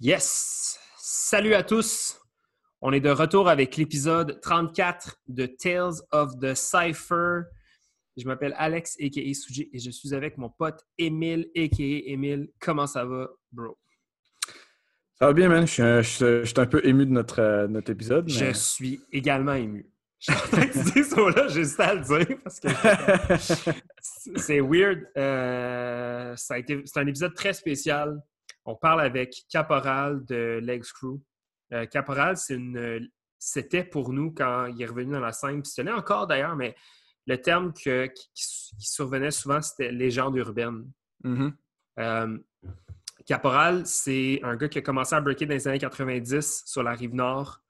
Yes! Salut à tous! On est de retour avec l'épisode 34 de Tales of the Cypher. Je m'appelle Alex, a.k.a. Suji, et je suis avec mon pote Emile, a.k.a. Emile. Comment ça va, bro? Ça va bien, man. Je suis, un, je suis un peu ému de notre, euh, notre épisode. mais- Je suis également ému. J'ai juste à le dire parce que c'est weird. Euh, c'est un épisode très spécial. On parle avec Caporal de Legs Crew. Euh, Caporal, c'était pour nous quand il est revenu dans la scène, puis ce l'est encore d'ailleurs, mais le terme que- qui, survenait souvent, c'était légende urbaine. Mhm. Euh, Caporal, c'est un gars qui a commencé à breaker dans les années 90 sur la rive nord,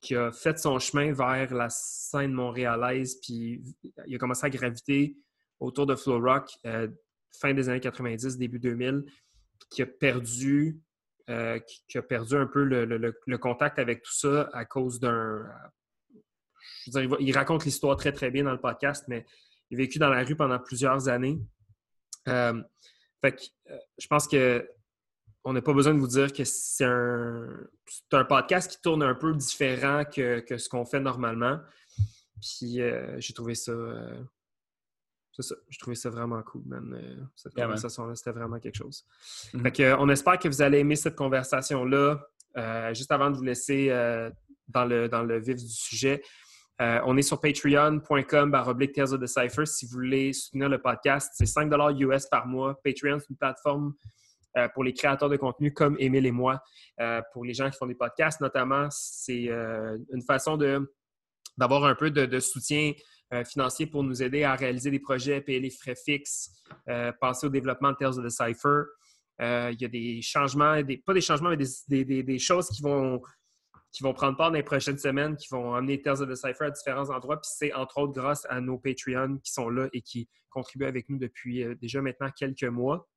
qui a fait son chemin vers la scène montréalaise, puis il a commencé à graviter autour de Flow Rock euh, fin des années 90, début 2000, puis qui a perdu, euh, qui, a perdu un peu le, contact avec tout ça à cause d'un. je veux dire, il, raconte l'histoire très très bien dans le podcast, mais il a vécu dans la rue pendant plusieurs années. Euh, fait que, euh, je pense que on n'a pas besoin de vous dire que c'est un, un podcast qui tourne un peu différent que, ce qu'on fait normalement. Puis j'ai trouvé ça. Euh, c'est ça. Vraiment cool, man. Euh, cette Yeah, conversation-là, c'était vraiment quelque chose. Fait que, euh, on espère que vous allez aimer cette conversation-là. Euh, juste avant de vous laisser euh, dans, le, dans le vif du sujet, euh, on est sur patreon.com baroblique Tales of the Cypher. Si vous voulez soutenir le podcast, c'est 5 US par mois. Patreon, c'est une plateforme euh, pour les créateurs de contenu comme Émile et moi. Euh, pour les gens qui font des podcasts, notamment, c'est une façon d'avoir un peu de, de soutien euh, financier pour nous aider à réaliser des projets, payer les frais fixes, euh, penser au développement de Tales of the Cypher. Euh, il y a des changements, pas des changements, mais des, choses qui vont, qui vont prendre part dans les prochaines semaines, qui vont amener Tales of the Cypher à différents endroits. Puis c'est entre autres grâce à nos Patreons qui sont là et qui contribuent avec nous depuis déjà maintenant quelques mois.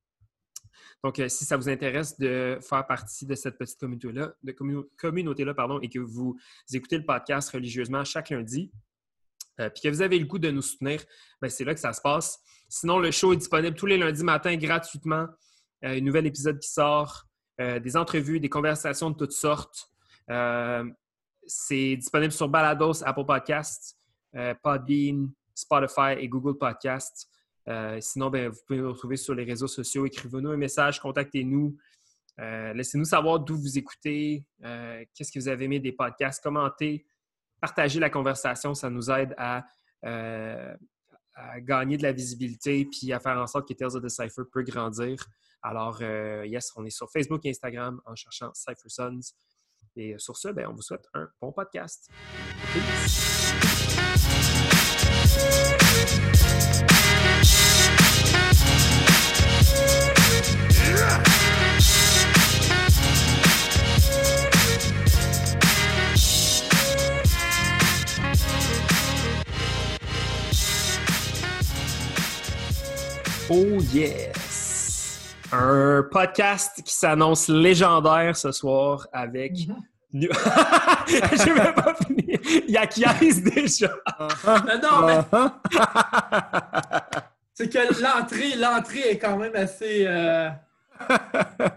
Donc, si ça vous intéresse de faire partie de cette petite communauté-là, de commu- communauté-là, pardon, et que vous écoutez le podcast religieusement chaque lundi, euh, puis que vous avez le goût de nous soutenir, ben, c'est là que ça se passe. Sinon, le show est disponible tous les lundis matins gratuitement. Euh, un nouvel épisode qui sort, euh, des entrevues, des conversations de toutes sortes. C'est disponible sur Balados, Apple Podcasts, Podbean, Spotify et Google Podcasts. Sinon, ben, vous pouvez nous retrouver sur les réseaux sociaux. Écrivez-nous un message, contactez-nous. Laissez-nous savoir d'où vous écoutez, qu'est-ce que vous avez aimé des podcasts, commentez, partagez la conversation. Ça nous aide à, euh, à gagner de la visibilité puis à faire en sorte que Tales of the Cypher peut grandir. Alors, euh, yes, on est sur Facebook et Instagram en cherchant Cypher Sons. Et sur ce, ben, on vous souhaite un bon podcast. Oh yes! Un podcast qui s'annonce légendaire ce soir avec... Nu- J'ai même pas fini. Il y a Kies déjà. Mais non, mais Ah. c'est que l'entrée, l'entrée est quand même assez. Euh...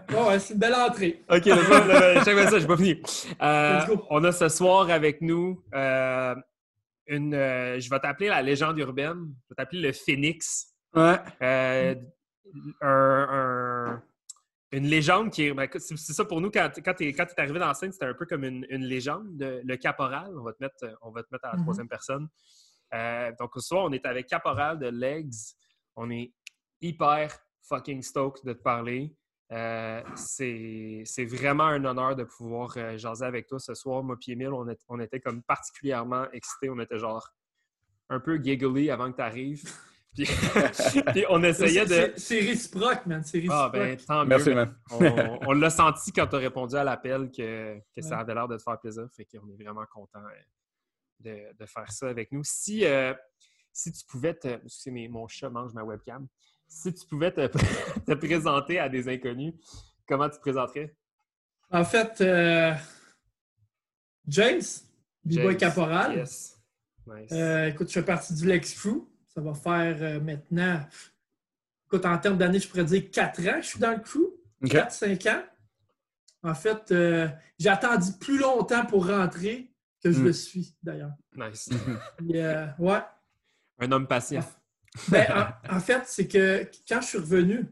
bon, ouais, c'est une belle entrée. OK, bien ça, j'ai pas fini. Euh, Let's go. on a ce soir avec nous euh, une... euh, je vais t'appeler la légende urbaine. Je vais t'appeler le Phoenix. Ouais. Euh, un- un- une légende qui est. ben, c'est ça pour nous, quand, quand tu es, arrivé dans la scène, c'était un peu comme une, une légende. de- le caporal, on va te mettre, on va te mettre à la Mhm. troisième personne. Euh, donc, ce soir, on est avec Caporal de Legs. On est hyper fucking stoked de te parler. Euh, c'est vraiment un honneur de pouvoir euh, jaser avec toi ce soir. Moi, puis Emile, on, est- on était comme particulièrement excités. On était genre un peu giggly avant que tu arrives. Puis, puis on essayait C'est- de. c'est- réciproque, man. C'est réciproque. Ah, ben, tant mieux. Merci, man. On, on l'a senti quand tu as répondu à l'appel que, que ça avait l'air de te faire plaisir. Fait qu'on est vraiment content de, de faire ça avec nous. Si, euh, si tu pouvais te. Excusez, mais mon chat mange ma webcam. Si tu pouvais te, te présenter à des inconnus, comment tu te présenterais? En fait, euh, James, B-Boy. Caporal. Yes. Nice. Euh, écoute, je fais partie du Lex Crew. Ça va faire euh, maintenant, écoute, en termes d'années, je pourrais dire 4 ans que je suis dans le crew. OK. 4-5 ans. En fait, euh, j'ai attendu plus longtemps pour rentrer que je Mm. le suis, d'ailleurs. Nice. Euh, ouais. Un homme patient. Ben, en, en fait, c'est que quand je suis revenu,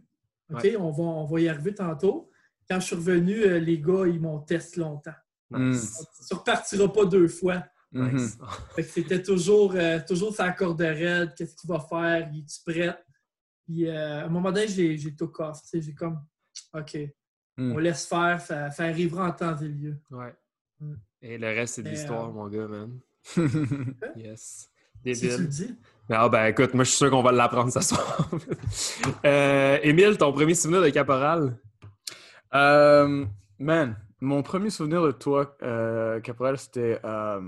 OK, on, va, on va y arriver tantôt. Quand je suis revenu, euh, les gars, ils m'ont testé longtemps. Nice. Tu ne repartiras pas deux fois. Nice. Fait que c'était toujours, euh, toujours sa corde raide. Qu'est-ce qu'il va faire? Il est-tu prêt? Puis euh, à un moment donné, j'ai, j'ai tout off. tu sais, J'ai comme, OK, Mm. on laisse faire. Ça, ça arrivera en temps et lieu. Ouais. Mm. Et le reste, c'est de l'histoire, euh, mon gars, man. Yes. Si tu le Débile. dis. Ah ben écoute, moi je suis sûr qu'on va l'apprendre ce soir. euh, Émile, ton premier souvenir de caporal? Euh, man, mon premier souvenir de toi, euh, Caporal, c'était euh,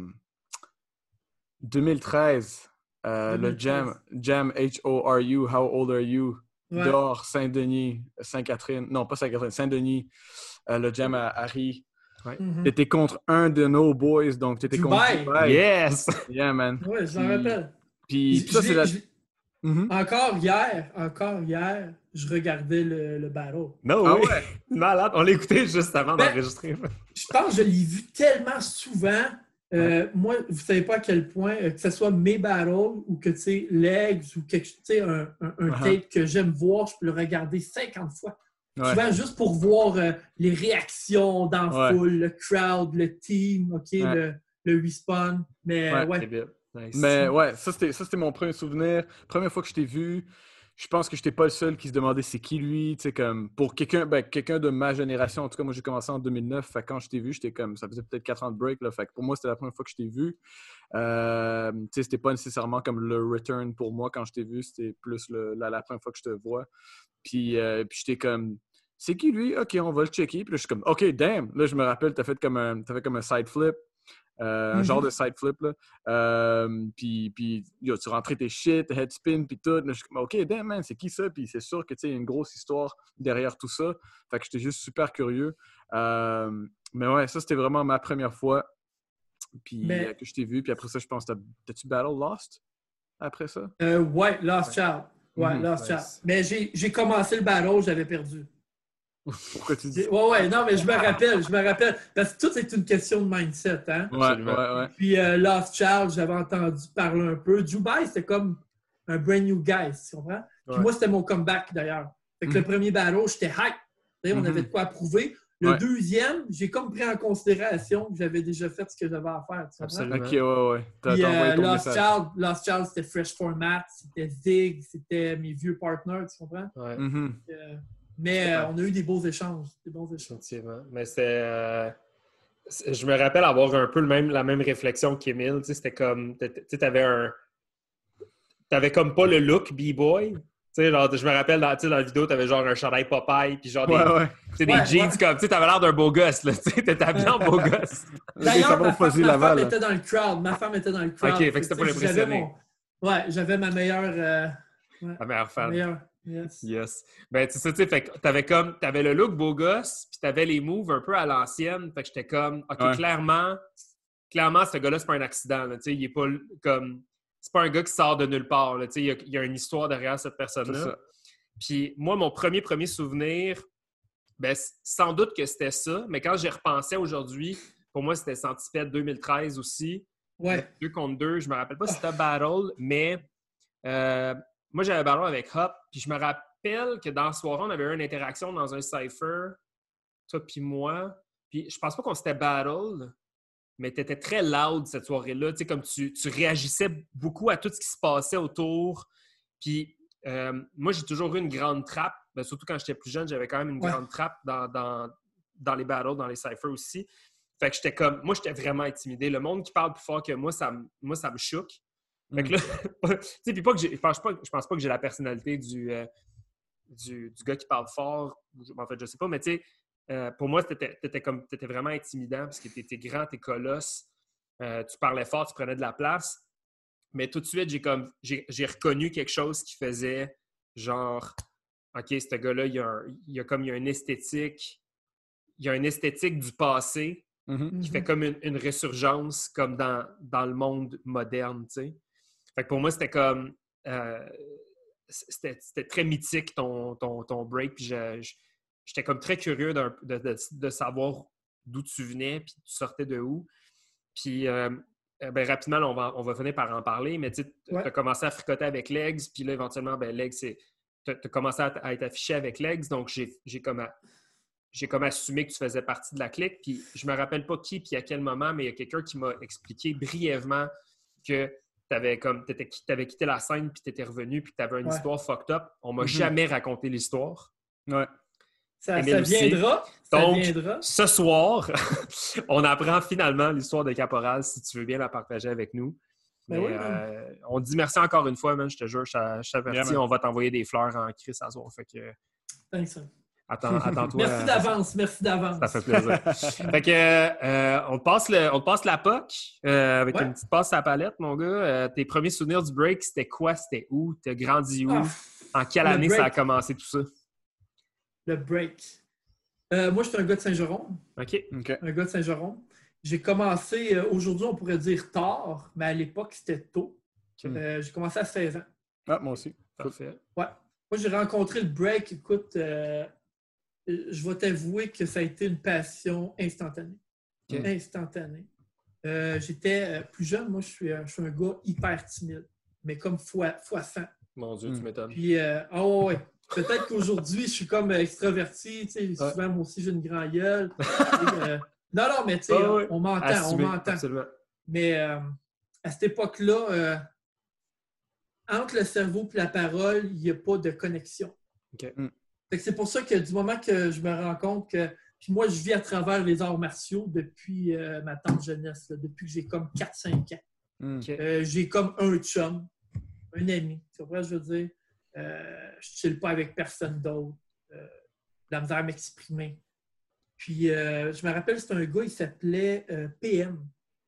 2013. euh, Le 2013. Jam, Jam H-O-R-U, How Old Are You? Ouais. Dehors, Saint-Denis, Sainte-Catherine. Non, pas Sainte-Catherine, Saint-Denis. euh, le Jam à Harry. Mhm. T'étais contre un de nos boys, donc t'étais contre Dubaï. Yes! Yeah, man. Ouais, je m'en rappelle. Puis ça, c'est la. Mhm. Encore hier, encore hier, je regardais le, le battle. No Ah ouais? Malade. On l'a écouté juste avant Ben- d'enregistrer. Je pense que je l'ai vu tellement souvent. Euh, Moi, vous savez pas à quel point, euh, que ce soit mes battles ou que, tu sais, legs ou quelque tu sais, un, un, un Uh-huh. tape que j'aime voir, je peux le regarder 50 fois. Ouais. Souvent, juste pour voir euh, les réactions dans la Ouais. foule, le crowd, le team, OK, Ouais. le, le respawn. Mais Ouais. ouais, Débile. Nice. Mais ouais, ça c'était, ça c'était mon premier souvenir. Première fois que je t'ai vu, je pense que je n'étais pas le seul qui se demandait c'est qui lui. Comme pour quelqu'un, ben, quelqu'un de ma génération, en tout cas, moi j'ai commencé en 2009. Fait quand je t'ai vu, j'étais comme, ça faisait peut-être 4 ans de break. Fait pour moi, c'était la première fois que je t'ai vu. Euh, c'était pas nécessairement comme le return pour moi quand je t'ai vu, c'était plus la, la première fois que je te vois. Puis, euh, puis j'étais comme, c'est qui lui? Ok, on va le checker. Puis là, je suis comme, ok, damn. Là, je me rappelle, t'as fait comme un, t'as fait comme un side flip. Euh, Un Mhm. genre de side flip, là. Euh, puis, puis yo, tu rentrais tes shit, head spin, puis tout. Je suis comme, OK, damn, man, c'est qui ça? Puis c'est sûr que, tu sais, il y a une grosse histoire derrière tout ça. Fait que j'étais juste super curieux. Euh, mais ouais, ça, c'était vraiment ma première fois. Puis Mais- euh, que je t'ai vu. Puis après ça, je pense, t'as- t'as-tu Battle Lost après ça? euh, ouais, Lost Child. Ouais, Mhm. Lost Nice. Child. Mais j'ai j'ai commencé le battle, j'avais perdu. Pourquoi tu dis Ouais, ouais, non, mais je me rappelle, je me rappelle. Parce que tout, c'est une question de mindset, hein. Ouais, ouais, Absolument. ouais. Puis euh, Lost Child, j'avais entendu parler un peu. Dubai, c'était comme un brand new guy, tu comprends? Puis Ouais. moi, c'était mon comeback d'ailleurs. Fait que Mhm. le premier battle, j'étais hype. On Mhm. avait de quoi prouver. Le Ouais. deuxième, j'ai comme pris en considération que j'avais déjà fait ce que j'avais à faire. Tu comprends? Absolument. Ok, ouais, ouais. Puis euh, Lost. Child, Lost Child, c'était Fresh Format, c'était Zig, c'était mes vieux partners, tu comprends? Ouais. Mhm. Euh, mais euh, on a eu des beaux échanges. Des bons échanges. Effectivement. Mais c'est. euh, c'est- Je me rappelle avoir un peu le même, la même réflexion qu'Emile. Tu sais, C'était comme. Tu sais, t'avais un. T'avais comme pas le look B-boy. Tu sais, genre, je me rappelle dans, tu sais, dans la vidéo, t'avais genre un chandail Popeye, puis genre des, Ouais, ouais. tu sais, des Ouais, jeans ouais. comme. Tu sais, t'avais l'air d'un beau gosse, là. Tu sais, t'étais habillé en beau gosse. D'ailleurs, ma, femme, ma Laval, femme là. était dans le crowd. Ma femme était dans le crowd. Ok, fait que c'était pour l'impressionner. j'avais mon- Ouais, j'avais ma meilleure. euh, La meilleure ma meilleure. Yes. Yes. Ben, tu sais, tu sais, fait que t'avais comme, t'avais le look beau gosse, puis t'avais les moves un peu à l'ancienne. Fait que j'étais comme, OK, Ouais. clairement, clairement, ce gars-là, c'est pas un accident, là, tu sais, il est pas comme, c'est pas un gars qui sort de nulle part, là, tu sais, il y a, il y a une histoire derrière cette personne-là. Puis moi, mon premier, premier souvenir, ben, sans doute que c'était ça, mais quand j'y repensais aujourd'hui, pour moi, c'était Centipede 2013 aussi. Ouais. Deux contre deux, je me rappelle pas si c'était battle, mais euh, moi j'avais battle avec Hop, puis je me rappelle que dans la soirée, on avait eu une interaction dans un cipher, toi puis moi. Puis je pense pas qu'on s'était battle, mais tu étais très loud cette soirée-là. Tu sais, comme tu, tu réagissais beaucoup à tout ce qui se passait autour. Puis euh, moi, j'ai toujours eu une grande trappe. Ben, surtout quand j'étais plus jeune, j'avais quand même une Ouais. grande trappe dans, dans, dans les battles, dans les cyphers aussi. Fait que j'étais comme, moi, j'étais vraiment intimidé. Le monde qui parle plus fort que moi, ça, moi, ça me choque. Fait que là, tu sais, puis pas que j'ai, je pense pas, je pense pas que j'ai la personnalité du, euh, du, du gars qui parle fort. En fait, je sais pas, mais tu sais, euh, pour moi, t'étais, comme, t'étais vraiment intimidant parce que t'étais grand, t'es colosse, euh, tu parlais fort, tu prenais de la place. Mais tout de suite, j'ai comme, j'ai, reconnu quelque chose qui faisait genre, OK, ce gars-là, il y a, un- il y a comme, il y a une esthétique, il y a une esthétique du passé Mhm. qui fait comme une, une résurgence comme dans, dans le monde moderne, tu sais. Fait que pour moi, c'était comme... euh, c'était très mythique ton, ton, ton break, puis j'étais comme très curieux de, de- de savoir d'où tu venais, puis tu sortais de où. Puis euh, euh, ben, rapidement, là, on va, on va finir par en parler, mais tu Ouais. as commencé à fricoter avec Legs, puis là, éventuellement, ben, Legs, tu as, commencé à, à être affiché avec Legs, donc j'ai comme, j'ai comme assumé que tu faisais partie de la clique, puis je me rappelle pas qui, puis à quel moment, mais il y a quelqu'un qui m'a expliqué brièvement que tu avais, comme, t'étais- t'avais quitté la scène, puis tu étais revenu, puis tu avais une Ouais. histoire fucked up. On m'a Mhm. jamais raconté l'histoire. Ouais. Ça, viendra. Ça Donc, viendra. Ce soir, on apprend finalement l'histoire de Caporal, si tu veux bien la partager avec nous. Ben Mais, oui, man. euh, on dit merci encore une fois, man, je te jure, je t'a- je t'avertis, Yeah, on va t'envoyer des fleurs en crise à soir. Fait que Thanks, attends-toi. Merci d'avance, merci d'avance. Ça fait plaisir. fait que euh, on, te passe le, on te passe la POC euh, avec Ouais. une petite passe à la palette, mon gars. Euh, tes premiers souvenirs du break, c'était quoi? C'était où? T'as grandi où? Ah, en quelle le année ça a commencé tout ça? le break. Euh, moi, je suis un gars de Saint-Jérôme. OK. OK. Un gars de Saint-Jérôme. J'ai commencé, euh, aujourd'hui, on pourrait dire tard, mais à l'époque, c'était tôt. Euh, j'ai commencé à 16 ans. Ah, moi aussi. Parfait. Ouais. Moi, j'ai rencontré le break. Écoute, euh, je vais t'avouer que ça a été une passion instantanée. Instantanée. Euh, J'étais euh, plus jeune. Moi, je suis, euh, je suis un gars hyper timide, mais comme fois, fois 100. Mon Dieu, tu Hmm. m'étonnes. Puis, euh, ah ouais. Peut-être qu'aujourd'hui, je suis comme euh, extraverti. Tu sais, souvent, moi aussi, j'ai une grande gueule. Et, euh, non, non, mais tu sais, on m'entend, on m'entend. Mais euh, à cette époque-là, euh, entre le cerveau et la parole, il n'y a pas de connexion. OK. Mm. C'est pour ça que du moment que je me rends compte que. Puis moi, je vis à travers les arts martiaux depuis euh, ma tante jeunesse, là, depuis que j'ai comme 4-5 ans. Hmm. Euh, j'ai comme un chum, un ami. Tu vois, je veux dire, euh, je ne chill pas avec personne d'autre. Euh, la misère à m'exprimer. Puis, euh, je me rappelle, c'était un gars, il s'appelait euh, PM.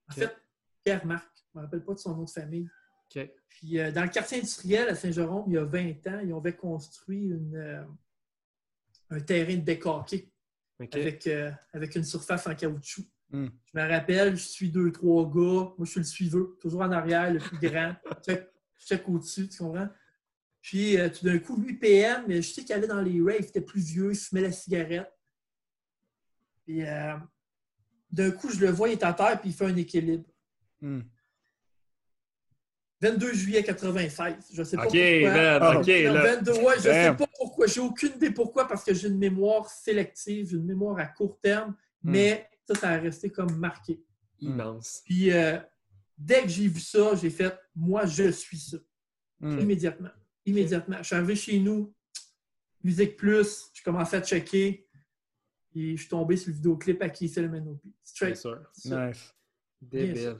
En fait, Pierre-Marc. Je ne me rappelle pas de son nom de famille. Puis, euh, dans le quartier industriel à Saint-Jérôme, il y a 20 ans, ils avaient construit une, euh, un terrain de OK. avec, euh, avec une surface en caoutchouc. Hmm. Je me rappelle, je suis deux, trois gars. Moi, je suis le suiveux, toujours en arrière, le plus grand. check, check au-dessus, tu comprends? Puis, euh, tout d'un coup, lui, PM, mais je sais qu'il allait dans les raves, il était plus vieux, il fumait la cigarette. Puis, euh, d'un coup, je le vois, il est à terre, puis il fait un équilibre. Hmm. 22 juillet 96. Je sais pas pourquoi. man, Ah. OK, Non, là. 22, ouais, je sais Damn. pas pourquoi. J'ai aucune idée pourquoi, parce que j'ai une mémoire sélective, une mémoire à court terme, Hmm. mais ça, ça a resté comme marqué. Immense. Puis euh, dès que j'ai vu ça, j'ai fait moi, je suis ça. Hmm. Immédiatement. Immédiatement. Je suis arrivé chez nous, Musique Plus, je commençais à checker. Et je suis tombé sur le vidéoclip à qui c'est le Manopi. C'est Straight. sûr. Nice. Débile.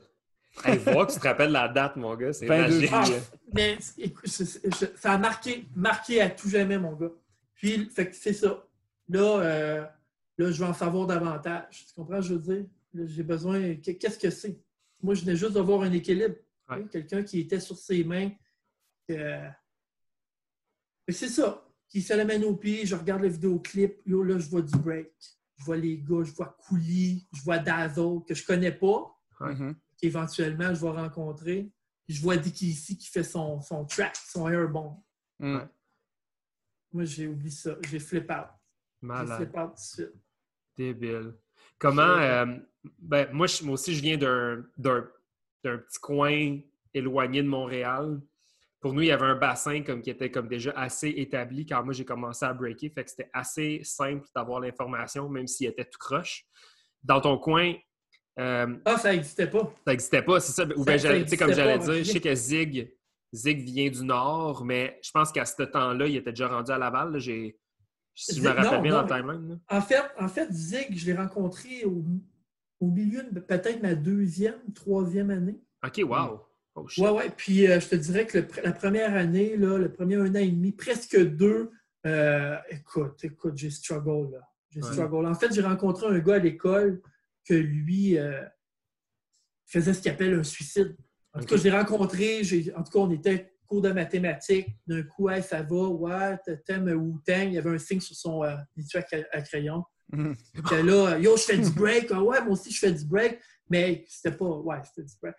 Hey, voir que tu te rappelles la date, mon gars, c'est 22 magique. Ah, mais écoute, ça a marqué, marqué à tout jamais, mon gars. Puis, fait que c'est ça. Là, euh, là, je vais en savoir davantage. Tu comprends, ce que je veux dire? Là, J'ai besoin. que- Qu'est-ce que c'est? Moi, je venais juste d'avoir un équilibre. Ouais. Quelqu'un qui était sur ses mains. C'est ça. Qui se la mène au pied, je regarde le vidéoclip. Yo, là, je vois du break. Je vois les gars, je vois Couli, je vois Dazzle, que je connais pas. Mhm. Qu'éventuellement je vais rencontrer. Je vois Dicky ici qui fait son, son track, son airbomb. Hmm. Ouais. Moi, j'ai oublié ça. J'ai flip out. J'ai Malade. flip out tout de suite. Débile. Comment. euh, ben, moi, je- moi aussi, je viens d'un d'un- d'un petit coin éloigné de Montréal. Pour nous, il y avait un bassin comme, qui était comme déjà assez établi quand moi j'ai commencé à breaker. Fait que c'était assez simple d'avoir l'information, même s'il était tout croche. Dans ton coin, euh, Ah, ça n'existait pas. ça n'existait pas, c'est ça. Ou sais, comme j'allais dire, je sais que Zig, Zig vient du Nord, mais je pense qu'à ce temps-là, il était déjà rendu à Laval. J'ai- Si je me rappelle non, bien non, dans le timeline. En fait, en fait Zig, je l'ai rencontré au, au milieu de peut-être ma deuxième, troisième année. OK, wow. Oh, shit. Ouais, ouais. Puis euh, je te dirais que le la première année, là, le premier un an et demi, presque deux, euh, écoute, écoute, j'ai struggle là. J'ai Ouais. struggle. En fait, j'ai rencontré un gars à l'école que lui euh, faisait ce qu'il appelle un suicide. En tout cas, je l'ai rencontré, j'ai- en tout cas, on était cours de mathématiques. D'un coup, hey, ça va, ouais, t'aimes Wu-Tang. Il y avait un signe sur son euh, étui à, à crayon. J'étais là, yo, je fais du break. Ah ouais, moi aussi, je fais du break. Mais c'était pas, ouais, c'était du break.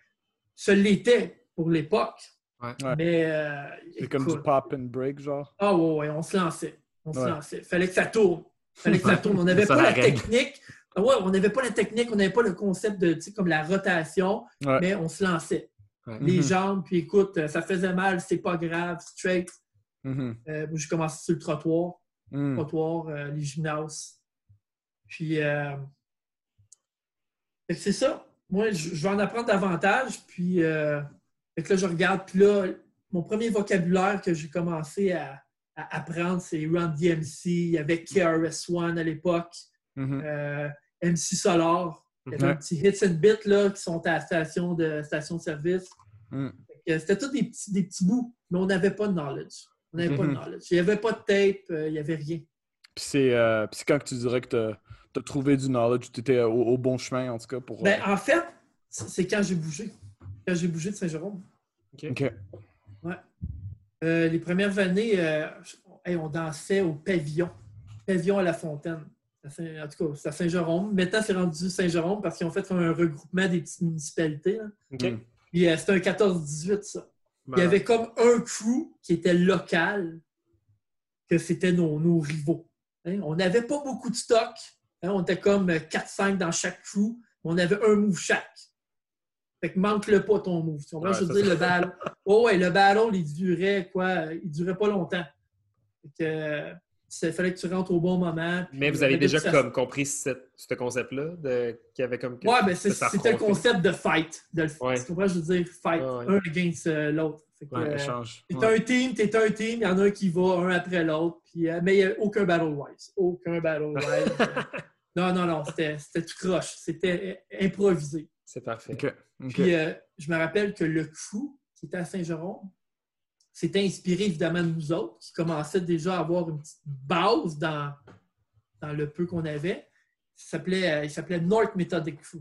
Ça l'était pour l'époque. Ouais. Mais, euh, C'est comme du pop and break, genre? ah ouais, ouais, on se lançait. On se Ouais. lançait. Fallait que ça tourne. Fallait que ça tourne. On n'avait pas la la règle. technique. Ah Ouais, on n'avait pas la technique, on n'avait pas le concept de, tu sais, comme la rotation, Ouais. mais on se lançait. Ouais. Les Mhm. jambes, puis écoute, ça faisait mal, c'est pas grave, straight. Mhm. Euh, moi, j'ai commencé sur le trottoir, Mm. trottoir, euh, les gymnases. Puis, euh, c'est ça. Moi, je, vais en apprendre davantage. Puis, que là, je regarde. Puis là, mon premier vocabulaire que j'ai commencé à, à apprendre, c'est Run DMC. Il y avait KRS-One à l'époque, Mhm. euh, MC Solar. Il y avait Ouais. un petit hits and bits là, qui sont à la station de, station de service. Mm. Que C'était tous des petits, des petits bouts, mais on n'avait pas de knowledge. On n'avait pas de Mhm. knowledge. Il n'y avait pas de tape, euh, il n'y avait rien. Puis c'est euh, puis c'est quand que tu dirais que tu as, trouvé du knowledge, tu étais au, au bon chemin, en tout cas, pour... Ben, euh, en fait, c'est quand j'ai bougé. Quand j'ai bougé de Saint-Jérôme. OK. Euh, les premières années, euh, hey, on dansait au pavillon. Pavillon à la fontaine. En tout cas, c'est à Saint-Jérôme. Maintenant, c'est rendu Saint-Jérôme parce qu'ils ont fait un regroupement des petites municipalités. euh, c'était un 14-18, ça. Il y avait comme un crew qui était local, que c'était nos, nos rivaux. Hein, On n'avait pas beaucoup de stock. Hein, On était comme 4-5 dans chaque crew. mais On avait un move chaque. Fait que manque-le pas ton move. Tu? Ouais, je veux dire, le battle. Oh ouais, le battle, il durait quoi? Il durait pas longtemps. Fait que, euh, il fallait que tu rentres au bon moment. Mais vous avez déjà comme compris ce concept-là, y avait comme... Ouais, ben c'est- de c'était le concept de fight. De. Tu comprends? Je veux dire, fight. Ouais. Un against euh, l'autre. Ouais, euh, échange. T'es un team, t'es un team, il y en a un qui va un après l'autre, puis, euh, mais il n'y a aucun battle wise. Aucun battle wise. non, non, non, c'était c'était tout croche. C'était improvisé. C'est parfait. Puis euh, je me rappelle que le crew qui était à Saint-Jérôme s'était inspiré évidemment de nous autres, qui commençaient déjà à avoir une petite base dans, dans le peu qu'on avait. Il s'appelait euh, il s'appelait North Methodic Crew.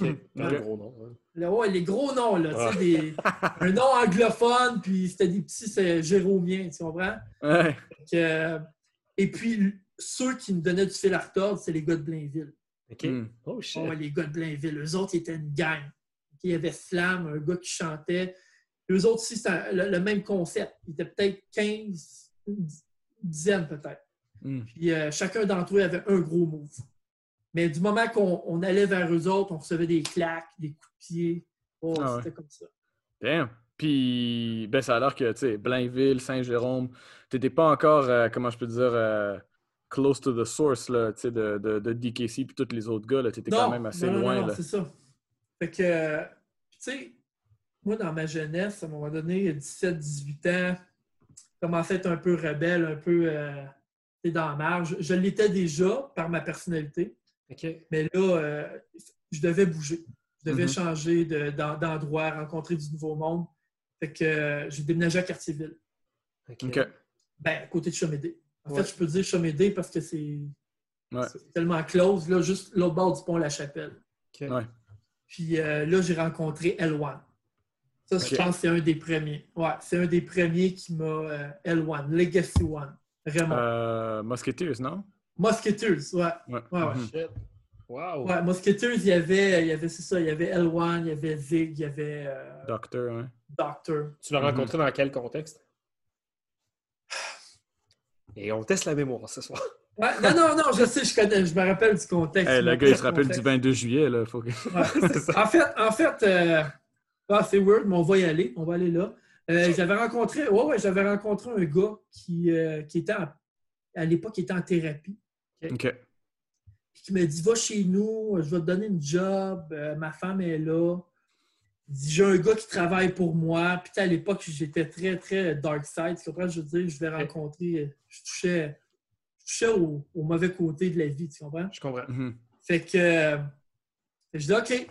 OK. Ok. Un gros nom. Là, ouais, les gros noms, là, Ah. des- un nom anglophone, puis c'était des petits c'est jéromiens, tu comprends? Ouais. que- et puis, ceux qui me donnaient du fil à retordre, c'est les gars de Blainville. OK. Mm. Oh, shit. Ouais, les gars de Blainville. Eux autres, ils étaient une gang. Il y avait Slam, un gars qui chantait. Eux autres aussi, c'était un- le, le même concept. Ils étaient peut-être 15, une dizaine peut-être. Mm. Puis euh, chacun d'entre eux avait un gros move. Mais du moment qu'on on allait vers eux autres, on recevait des claques, des coups de pied. Oh, Ah ouais. c'était comme ça. Damn. Puis, ben, ça a l'air que, tu sais, Blainville, Saint-Jérôme, t'étais pas encore, euh, comment je peux dire, euh, close to the source, là, tu sais, de, de, de DKC puis tous les autres gars, là. T'étais quand même assez non, loin, non, non, c'est ça. Fait que, tu sais, moi, dans ma jeunesse, à un moment donné, 17-18 ans, je commençais à être un peu rebelle, un peu euh, dans la marge. Je l'étais déjà par ma personnalité, mais là, euh, je devais bouger. Je devais Mhm. changer de- d'en- d'endroit, rencontrer du nouveau monde. Fait que euh, j'ai déménagé à OK. OK. ben, à côté de Chomédé. En Ouais. fait, je peux dire Chomédé parce que c'est Ouais. tellement close, là, juste l'autre bord du pont La Chapelle. Ouais. Puis euh, là, j'ai rencontré L1. Ça, je pense que c'est un des premiers. Ouais, c'est un des premiers qui m'a. euh, L1, Legacy One. Vraiment. Euh, Musketeers, non? Musketeers, ouais. Ouais. Ouais, ouais. Mhm. Shit. Wow. Ouais, Musketeers, il y avait, il y avait c'est ça, il y avait L1, il y avait Zig, il y avait euh, Doctor, ouais. Doctor. Tu l'as Mhm. rencontré dans quel contexte? Et on teste la mémoire ce soir. Ouais, non, non, non, je sais, je connais, je me rappelle du contexte. Hey, le gars, il se du rappelle du contexte. 22 juillet, là. Faut que... Ouais. En fait, en fait euh, ah, c'est weird, mais on va y aller. On va aller là. Euh, j'avais rencontré, ouais, ouais, j'avais rencontré un gars qui, euh, qui était en- à l'époque était en thérapie. OK? Puis qui m'a dit Va chez nous, je vais te donner une job, euh, ma femme est là. Il dit J'ai un gars qui travaille pour moi. Puis à l'époque, j'étais très, très dark side. Tu comprends? Je veux dire, je vais rencontrer, je touchais, je touchais au, au mauvais côté de la vie, tu comprends? Je comprends. Mhm. Fait que je dis OK.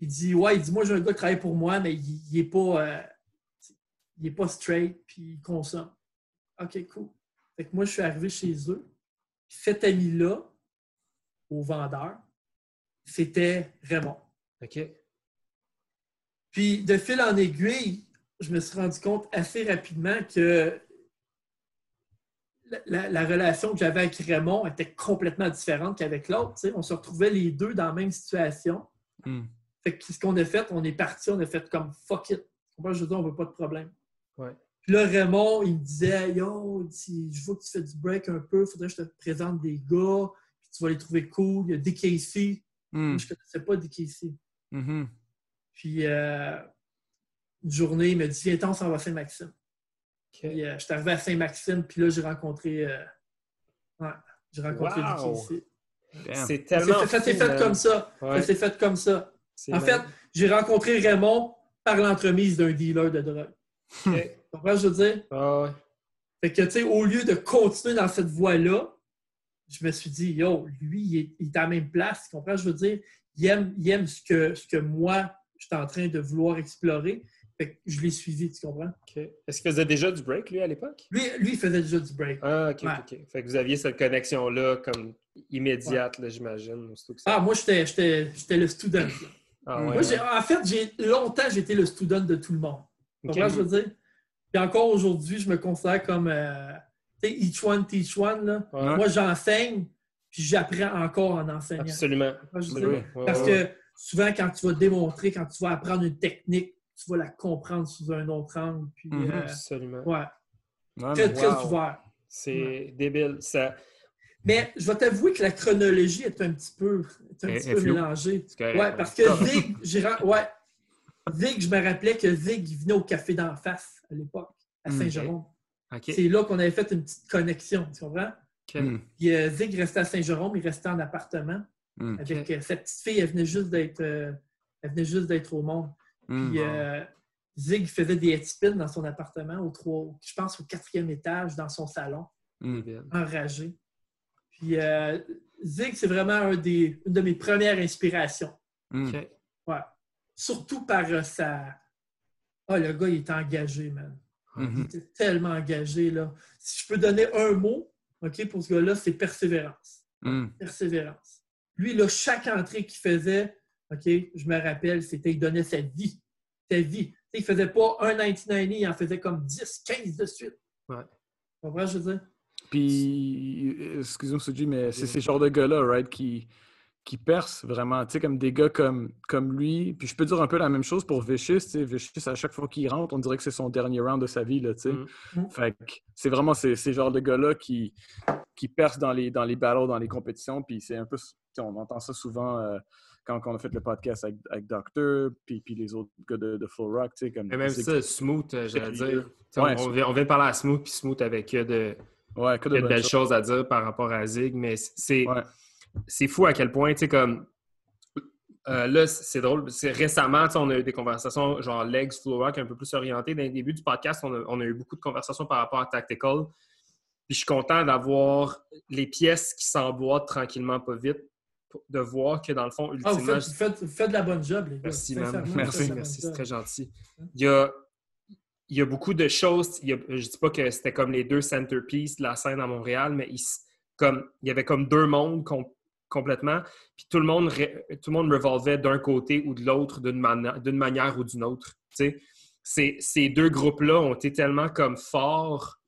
Il dit Ouais, il dit Moi, j'ai un gars qui travaille pour moi, mais il, il est pas. euh, il est pas straight, puis il consomme. OK, cool. Fait que moi, je suis arrivé chez eux. Cet ami-là, au vendeur, c'était Raymond. OK. Puis de fil en aiguille, je me suis rendu compte assez rapidement que la, la- la relation que j'avais avec Raymond était complètement différente qu'avec l'autre. tu sais. On se retrouvait les deux dans la même situation. Mm. Fait que ce qu'on a fait, on est parti, on a fait comme fuck it. Tu comprends? Je veux dire, on veut pas de problème. Ouais. Puis là, Raymond, il me disait Yo, si je vois que tu fais du break un peu, il faudrait que je te présente des gars, puis tu vas les trouver cool. Il y a DKC. Hmm. Moi, je ne connaissais pas DKC. Mhm. Puis euh, une journée, il m'a dit Viens, on s'en va à Saint-Maxime. Puis euh, je suis arrivé à Saint-Maxime, puis là, j'ai rencontré. euh, ouais, j'ai rencontré Wow! DKC. Damn. C'est tellement. ça s'est fait comme ça. Ouais. Ça s'est fait comme ça. En fait, j'ai rencontré Raymond par l'entremise d'un dealer de drogue. Tu comprends ce que je veux dire? Ah ouais. Fait que, tu sais, au lieu de continuer dans cette voie-là, je me suis dit, yo, lui, il est, il est à la même place. Tu comprends ce que je veux dire? Il aime, il aime ce, que, ce que moi, je suis en train de vouloir explorer. Fait que je l'ai suivi, tu comprends? Est-ce qu'il faisait déjà du break, lui, à l'époque? Lui, lui, il faisait déjà du break. Ah, ok, Ouais. ok. Fait que vous aviez cette connexion-là comme immédiate, j'imagine. Ah, moi, j'étais le student. Ah, ouais, Moi, ouais. en fait, j'ai longtemps, j'ai été le student de tout le monde. Tu Ok. comprends ce que je veux dire? Puis encore aujourd'hui, je me considère comme, euh, tu sais, each one teach one. Là. Ouais. Moi, j'enseigne, puis j'apprends encore en enseignant. Absolument. Parce que souvent, quand tu vas démontrer, quand tu vas apprendre une technique, tu vas la comprendre sous un autre angle. Puis, Mhm. euh, Absolument. ouais, très, très ouvert. C'est débile. Ça... Mais je vais t'avouer que la chronologie est un petit peu, est un petit peu mélangée. Correct. Ouais, parce que Zig, ouais. Zig, je me rappelais que Zig, venait au café d'en face à l'époque, à Mm, Saint-Jérôme. C'est là qu'on avait fait une petite connexion, tu comprends? Hmm. Puis euh, Zig restait à Saint-Jérôme, il restait en appartement Hmm. avec euh, sa petite fille, elle venait juste d'être euh, elle venait juste d'être au monde. Hmm. Puis euh, Zig faisait des headspins dans son appartement, au trois, je pense au quatrième étage, dans son salon, Hmm. Enragé. Puis euh, Zig, c'est vraiment un des, une de mes premières inspirations. Hmm. Ouais. Surtout par euh, sa. Ah, le gars, il est engagé, man. Il Mhm. était tellement engagé, là. Si je peux donner un mot, OK, pour ce gars-là, c'est persévérance. Hmm. Persévérance. Lui, là, chaque entrée qu'il faisait, OK, je me rappelle, c'était il donnait sa vie. Sa vie. Tu sais, il faisait pas un 99, il en faisait comme 10, 15 de suite. Ouais. Tu comprends, ce que je veux dire? Puis, euh, excuse-moi, Suji, mais c'est ces genres de gars-là, right, qui, qui percent vraiment. Tu sais, comme des gars comme, comme lui. Puis je peux dire un peu la même chose pour Vicious. Tu sais, Vicious, à chaque fois qu'il rentre, on dirait que c'est son dernier round de sa vie, là, tu sais. Mhm. Mhm. Fait que c'est vraiment ces, ces genres de gars-là qui, qui percent dans les, dans les battles, dans les compétitions. Puis c'est un peu... tu sais, on entend ça souvent euh, quand on a fait le podcast avec, avec Doctor, puis, puis les autres gars de, de Full Rock, tu sais, comme... Et même ça, Smooth, euh, j'allais dire. Ouais, on, on vient, de parler à Smooth, puis Smooth avec de, Ouais, que que de de belles choses. choses à dire par rapport à Zig, mais c'est Ouais. fou à quel point, tu sais, comme. euh, là, c'est drôle. C'est récemment, tu sais, on a eu des conversations genre Legs, Flow Rock, un peu plus orientées. Dans le début du podcast, on a, on a eu beaucoup de conversations par rapport à Tactical. Puis je suis content d'avoir les pièces qui s'emboîtent tranquillement, pas vite, de voir que dans le fond, Ah, vous ultimement, faites, vous faites- vous faites de la bonne job, les gars. Merci, man. Merci, Merci, c'est très gentil. Il y a, il y a beaucoup de choses. il y a- je dis pas que c'était comme les deux centerpieces de la scène à Montréal, mais il, comme, il y avait comme deux mondes com- complètement. Puis tout le monde, tout le monde revolvait d'un côté ou de l'autre d'une mani- d'une manière ou d'une autre. Ces, ces deux groupes-là ont été tellement comme forts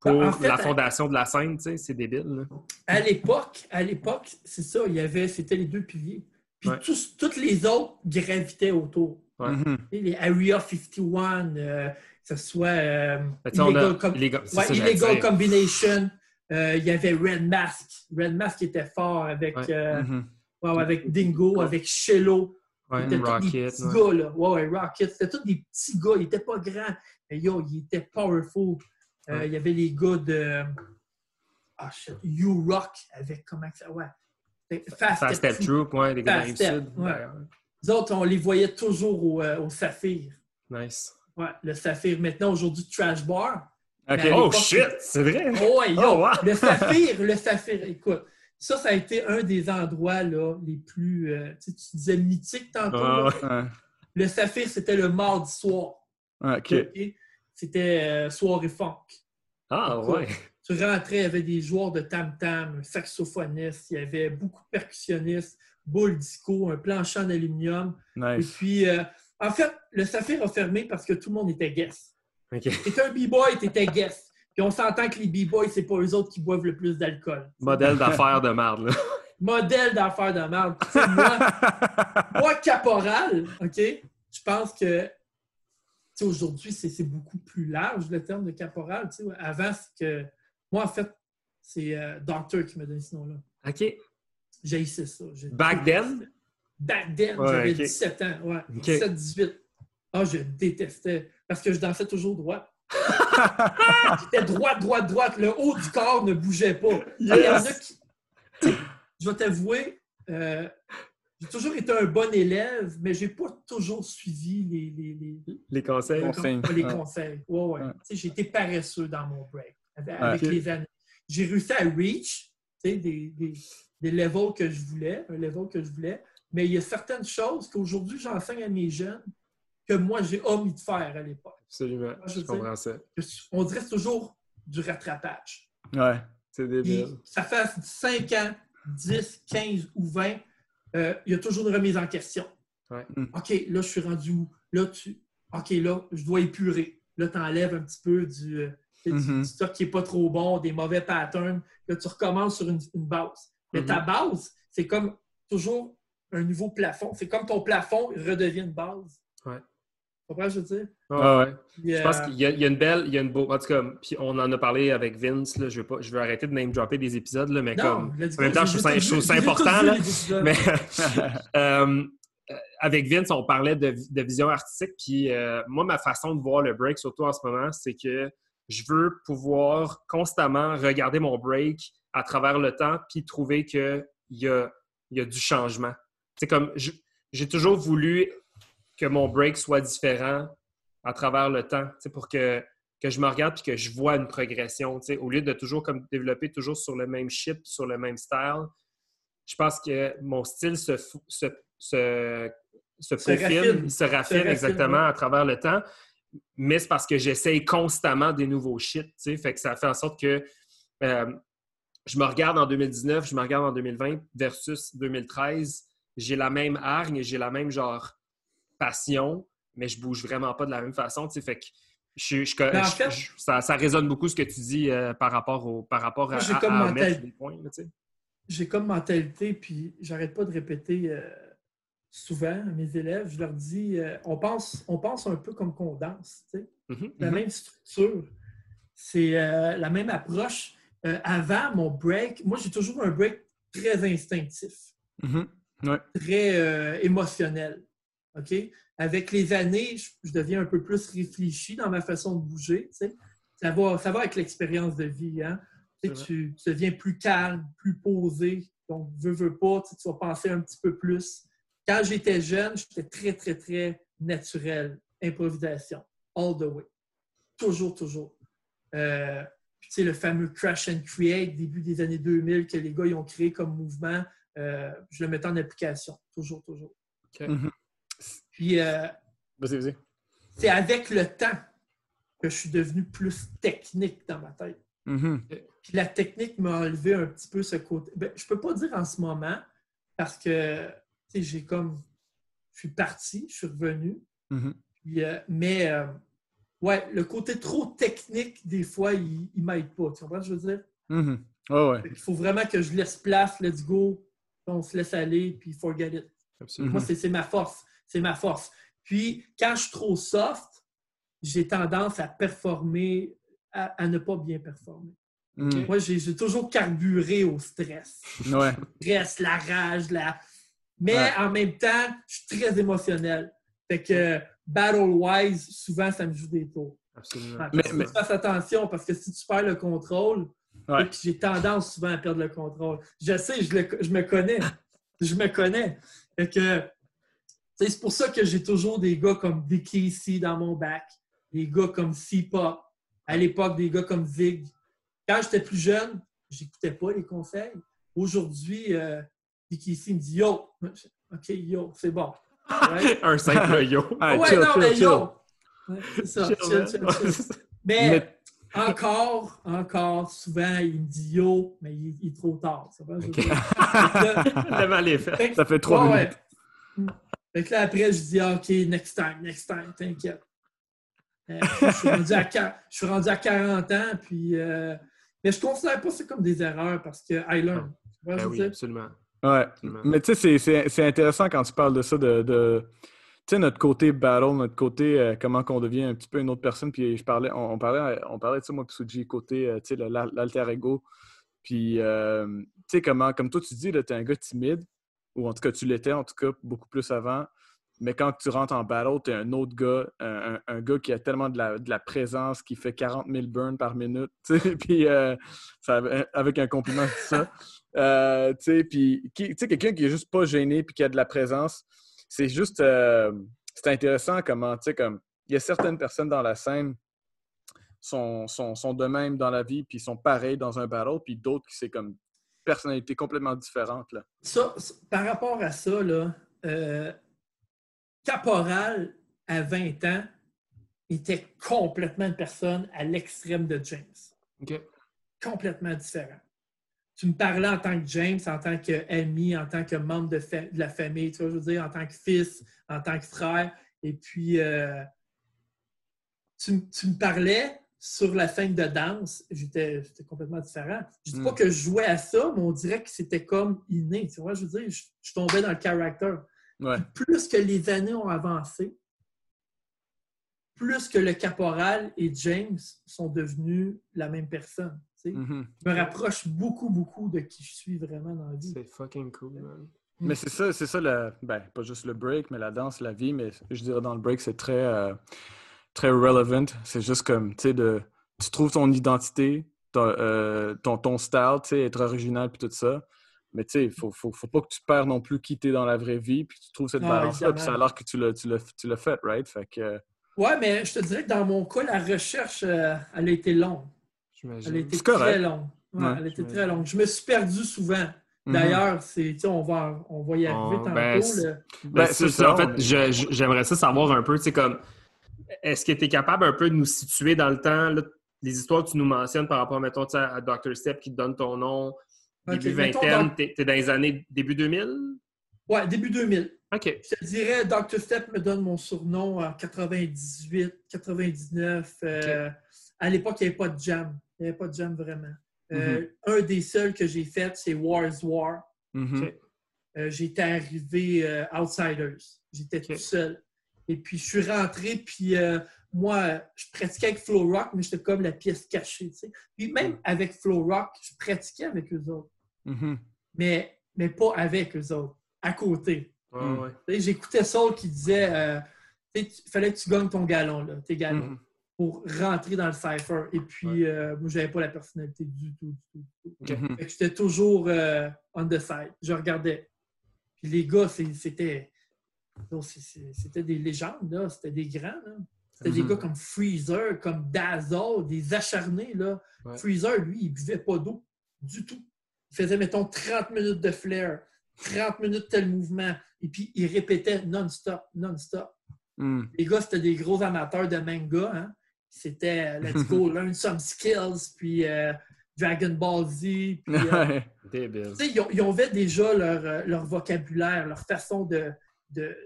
pour En fait, la fondation de la scène. C'est débile. là. À l'époque, à l'époque, c'est ça, il y avait, c'était les deux piliers. Puis Ouais. tous, toutes les autres gravitaient autour. Ouais. Les Area 51, euh, que ce soit euh, Illegal, Com- les ouais. Combination. euh, il y avait Red Mask. Red Mask était fort avec, Ouais. euh, Mhm. ouais, ouais, avec Dingo, avec Shello. Ouais, C'était tous des petits ouais. gars, là. Ouais, ouais, Rocket. C'était tous des petits gars. Ils n'étaient pas grands. Mais yo, ils étaient powerful. Euh. Il y avait les gars de. Ah, shit. U-Rock avec comment ça. Ouais. Fast, Fast Step Troop, ouais, les gars de la Fast Step, Rive-Sud. ouais. d'ailleurs. Nous autres, on les voyait toujours au, euh, au Saphir. Nice. Ouais, le Saphir. Maintenant, aujourd'hui, Trash Bar. Oh shit, c'est vrai? Oh, yo, Oh, wow. le Saphir, le Saphir. Écoute, ça, ça a été un des endroits là, les plus. euh, tu sais, tu disais mythique tantôt. Ah. Le Saphir, c'était le mardi soir. OK. OK? C'était euh, soirée funk. Ah, Écoute, ouais. Tu rentrais, il y avait des joueurs de tam-tam, un saxophoniste, il y avait beaucoup de percussionnistes, boule disco, un plancher en aluminium. Et Nice. puis, euh, en fait, le Saphir a fermé parce que tout le monde était guest. OK. T'étais un b-boy, t'étais guest. Puis on s'entend que les b-boys, c'est pas eux autres qui boivent le plus d'alcool. Modèle d'affaires de merde, là. Modèle d'affaires de merde. Moi, moi, caporal, OK? Je pense que aujourd'hui, c'est beaucoup plus large le terme de caporal. tu sais. Avant, c'est que. Moi, en fait, c'est euh, Doctor qui m'a donné ce nom-là. OK. J'ai ça. Back then? Back then, Ouais, j'avais ok. 17 ans. Ouais, Ok. 17, 18. Ah, je détestais. Parce que je dansais toujours droit. J'étais droite, droite, droite. Le haut du corps ne bougeait pas. Il y en a qui- tu sais, Je vais t'avouer, euh, j'ai toujours été un bon élève, mais j'ai pas toujours suivi les, les, les, Les conseils? Comme- les conseils. Ouais, ouais. Ouais. Tu sais, J'ai été paresseux dans mon break avec, les années. J'ai réussi à reach tu sais, des, des, des levels que je voulais, un level que je voulais, mais il y a certaines choses qu'aujourd'hui j'enseigne à mes jeunes que moi j'ai omis de faire à l'époque. Absolument. je Je sais. comprends ça. On dirait que c'est toujours du rattrapage. Ouais. C'est débile. ça fait 5 ans, 10, 15 ou 20, euh, il y a toujours une remise en question. Ouais. Mm. OK, là, je suis rendu où? Là, tu. OK, là, je dois épurer. Là, tu enlèves un petit peu du, euh, du- Mhm. du stock qui n'est pas trop bon, des mauvais patterns. Là, tu recommences sur une, une base. Mais ta base, c'est comme toujours un nouveau plafond. C'est comme ton plafond redevient une base. Ouais. Tu comprends ce que je veux dire? Ouais, Ouais, Je pense euh, qu'il y, a- il y a une belle, il y a une beau. En tout cas, puis on en a parlé avec Vince. Là, je, veux pas, je veux arrêter de name dropper des épisodes, là, mais non, comme. en même temps, je trouve ça- important, là. Mais euh, euh, avec Vince, on parlait de, de vision artistique. Puis euh, moi, ma façon de voir le break, surtout en ce moment, c'est que je veux pouvoir constamment regarder mon break à travers le temps puis trouver qu'il y a, il y a du changement. C'est comme j'ai toujours voulu que mon break soit différent à travers le temps, pour que, que je me regarde puis que je vois une progression. Au lieu de toujours comme développer toujours sur le même shit, sur le même style, je pense que mon style se, se, se, se il se raffine exactement à travers le temps. Mais c'est parce que j'essaye constamment des nouveaux shit. tu sais, Fait que ça fait en sorte que euh, je me regarde en 2019, je me regarde en 2020 versus 2013. J'ai la même hargne, j'ai la même genre passion, mais je bouge vraiment pas de la même façon. tu sais. Fait que je, en fait- ça, ça résonne beaucoup ce que tu dis euh, par rapport, au, par rapport à, j'ai à- comme à mentalité- mettre des points. tu sais. j'ai comme mentalité, puis j'arrête pas de répéter euh, souvent à mes élèves, je leur dis, euh, on, pense, on pense un peu comme qu'on danse, tu sais. Mhm. la Mhm. même structure, c'est la même approche. Avant mon break, moi j'ai toujours un break très instinctif, Très euh, émotionnel. OK? Avec les années, je, je deviens un peu plus réfléchi dans ma façon de bouger. Ça va, ça va avec l'expérience de vie. Hein? Tu, deviens plus calme, plus posé. Donc, veux, veux pas, tu, vas penser un petit peu plus. Quand j'étais jeune, j'étais très, très, très naturel. Improvisation. All the way. Toujours, toujours. Euh, tu sais, le fameux Crash and Create, début des années 2000, que les gars ils ont créé comme mouvement, euh, je le mettais en application. Toujours, toujours. Mhm. Puis, euh, c'est avec le temps que je suis devenu plus technique dans ma tête. Mhm. Puis la technique m'a enlevé un petit peu ce côté. Ben, je peux pas dire en ce moment parce que tu sais, j'ai comme. Je suis parti, je suis revenu. Mhm. Puis, euh, mais euh, ouais, le côté trop technique, des fois, il, il m'aide pas. Tu comprends ce que je veux dire? Ouais, ouais. Il faut vraiment que je laisse place, let's go, on se laisse aller, puis forget it. Absolument. Moi, c'est c'est ma force. C'est ma force. Puis, quand je suis trop soft, j'ai tendance à performer, à, à ne pas bien performer. Mhm. Moi, j'ai j'ai toujours carburé au stress. Ouais. Stress, la rage, la. Mais Ouais. en même temps, je suis très émotionnel. Fait que, battle-wise, souvent, ça me joue des tours. Absolument. Mais- faut que mais- tu fasses attention parce que si tu perds le contrôle, Ouais. puis j'ai tendance souvent à perdre le contrôle. Je sais, je, le- je me connais. Je me connais. Fait que, c'est pour ça que j'ai toujours des gars comme Vicky ici dans mon bac, des gars comme C-Pop, à l'époque, des gars comme Vig. Quand j'étais plus jeune, j'écoutais pas les conseils. Aujourd'hui, euh, Vicky ici me dit Yo, OK, yo, c'est bon. Ouais. Un simple yo. Ah, ouais, chill, non, chill, mais chill. yo! Ouais, c'est ça. Chill, chill, man. chill, chill. Mais, Mais- encore, encore, souvent, il me dit yo, mais il, il est trop tard. Ça va. Fait Ça fait trois ouais, minutes. ouais. Fait que là, après, je dis ah, OK, next time, next time, t'inquiète. Euh, je, suis rendu à, quar- je suis rendu à 40 ans, puis. euh, mais je ne considère pas ça comme des erreurs parce que I learn. Vois, Ben oui, absolument. Ouais. Absolument. Mais tu sais, c'est- c'est c'est intéressant quand tu parles de ça, de, de, tu sais, notre côté battle, notre côté euh, comment qu'on devient un petit peu une autre personne. Puis je parlais, on, parlait, on parlait de ça, moi, puis côté, euh, tu sais, l'alter ego. Puis, euh, tu sais, comment, comme toi, tu dis, tu es un gars timide, ou en tout cas, tu l'étais, en tout cas, beaucoup plus avant. Mais quand tu rentres en battle, tu es un autre gars, un, gars qui a tellement de la, présence, qui fait 40 000 burns par minute, puis avec un compliment, ça. tu sais, puis, tu sais, quelqu'un qui est juste pas gêné, puis qui a de la présence c'est juste euh, c'est intéressant comment, tu sais, comme il y a certaines personnes dans la scène sont, sont, sont, de même dans la vie, puis sont pareils dans un battle, puis d'autres qui c'est comme personnalité complètement différente. Là. Ça, par rapport à ça, là, euh, Caporal, à 20 ans, était complètement une personne à l'extrême de James. Complètement différent tu me parlais en tant que James, en tant qu'ami, en tant que membre de, la famille, tu vois, je veux dire, en tant que fils, en tant que frère. Et puis, euh, tu, me parlais sur la scène de danse, j'étais complètement différent. Je ne dis pas hmm. que je jouais à ça, mais on dirait que c'était comme inné. Tu vois, je veux dire, je, tombais dans le caractère. Plus que les années ont avancé, plus que le caporal et James sont devenus la même personne. Mm-hmm. Je me rapproche beaucoup, beaucoup de qui je suis vraiment dans la vie. C'est fucking cool, man. Mais c'est ça, c'est ça, le, ben, pas juste le break, mais la danse, la vie, mais je dirais dans le break, c'est très, euh, très relevant. C'est juste comme, tu sais, de, tu trouves ton identité, euh, ton, ton, style, tu sais, être original puis tout ça. Mais tu sais, il faut, faut, faut, pas que tu perds non plus qui t'es dans la vraie vie, puis tu trouves cette balance-là, puis ça a l'air que tu l'as fait, right? Fait que... Ouais, mais je te dirais que dans mon cas, la recherche, euh, elle a été longue. Elle était très longue. elle était très longue. Je me suis perdu souvent. Mhm. D'ailleurs, c'est, on va, on va y arriver oh, tantôt. Ben, ben, c'est ça. En fait, j'aimerais ça savoir un peu, comme, est-ce que tu es capable un peu de nous situer dans le temps, les histoires que tu nous mentionnes par rapport, mettons, à Dr. Step qui te donne ton nom, début vingtaine, tu es, dans les années début 2000? Ouais, début 2000. OK. Je te dirais, Dr. Step me donne mon surnom en 98, 99. Euh, à l'époque, il n'y avait pas de jam. Il n'y avait pas de jam vraiment. Euh, mm-hmm. Un des seuls que j'ai fait, c'est War's War. Mm-hmm. Euh, j'étais arrivé euh, Outsiders. J'étais tout seul. Et puis, je suis rentré, puis moi, je pratiquais avec Flow Rock, mais j'étais comme la pièce cachée. Puis même avec Flow Rock, je pratiquais avec eux autres. Mm-hmm. mais, mais pas avec eux autres, à côté. Mm. J'écoutais Saul qui disait il fallait que tu gagnes ton galon, là, tes galons pour rentrer dans le cypher. Et puis, euh, moi, je n'avais pas la personnalité du tout. Du tout, mhm. J'étais toujours euh, on the side. Je regardais. Puis les gars, c'était c'était des légendes, c'était des grands. C'était des mhm. gars comme Freezer, comme Dazzle, des acharnés. Là. Freezer, lui, il ne buvait pas d'eau du tout. Il faisait, mettons, 30 minutes de flair, 30 minutes tel mouvement. Et puis, il répétait non-stop, non-stop. Hmm. Les gars, c'était des gros amateurs de manga. Hein? C'était euh, Let's Go Learn Some Skills, puis euh, Dragon Ball Z. Puis, euh, ils, ils, avaient déjà leur, leur, vocabulaire, leur façon de, de,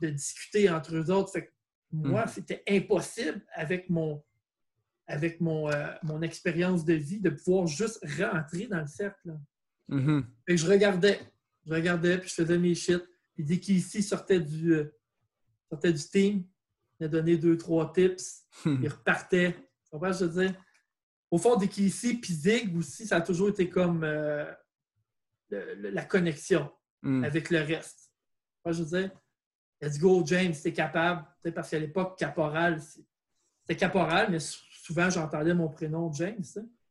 de, discuter entre eux autres. Fait moi, mm. c'était impossible avec mon, avec mon, mon expérience de vie de pouvoir juste rentrer dans le cercle. Mm-hmm. je regardais, je regardais, puis je faisais mes shit. Puis dès qu'ici sortait du, sortait du team, il a donné deux, trois tips. il repartait. Tu comprends je veux dire? Au fond, dès qu'il ici, puis Zig aussi, ça a toujours été comme euh, la connexion hmm. avec le reste. Tu je veux dire? Let's go, James, t'es capable. Parce qu'à l'époque, Caporal, c'était Caporal, mais souvent, j'entendais mon prénom James.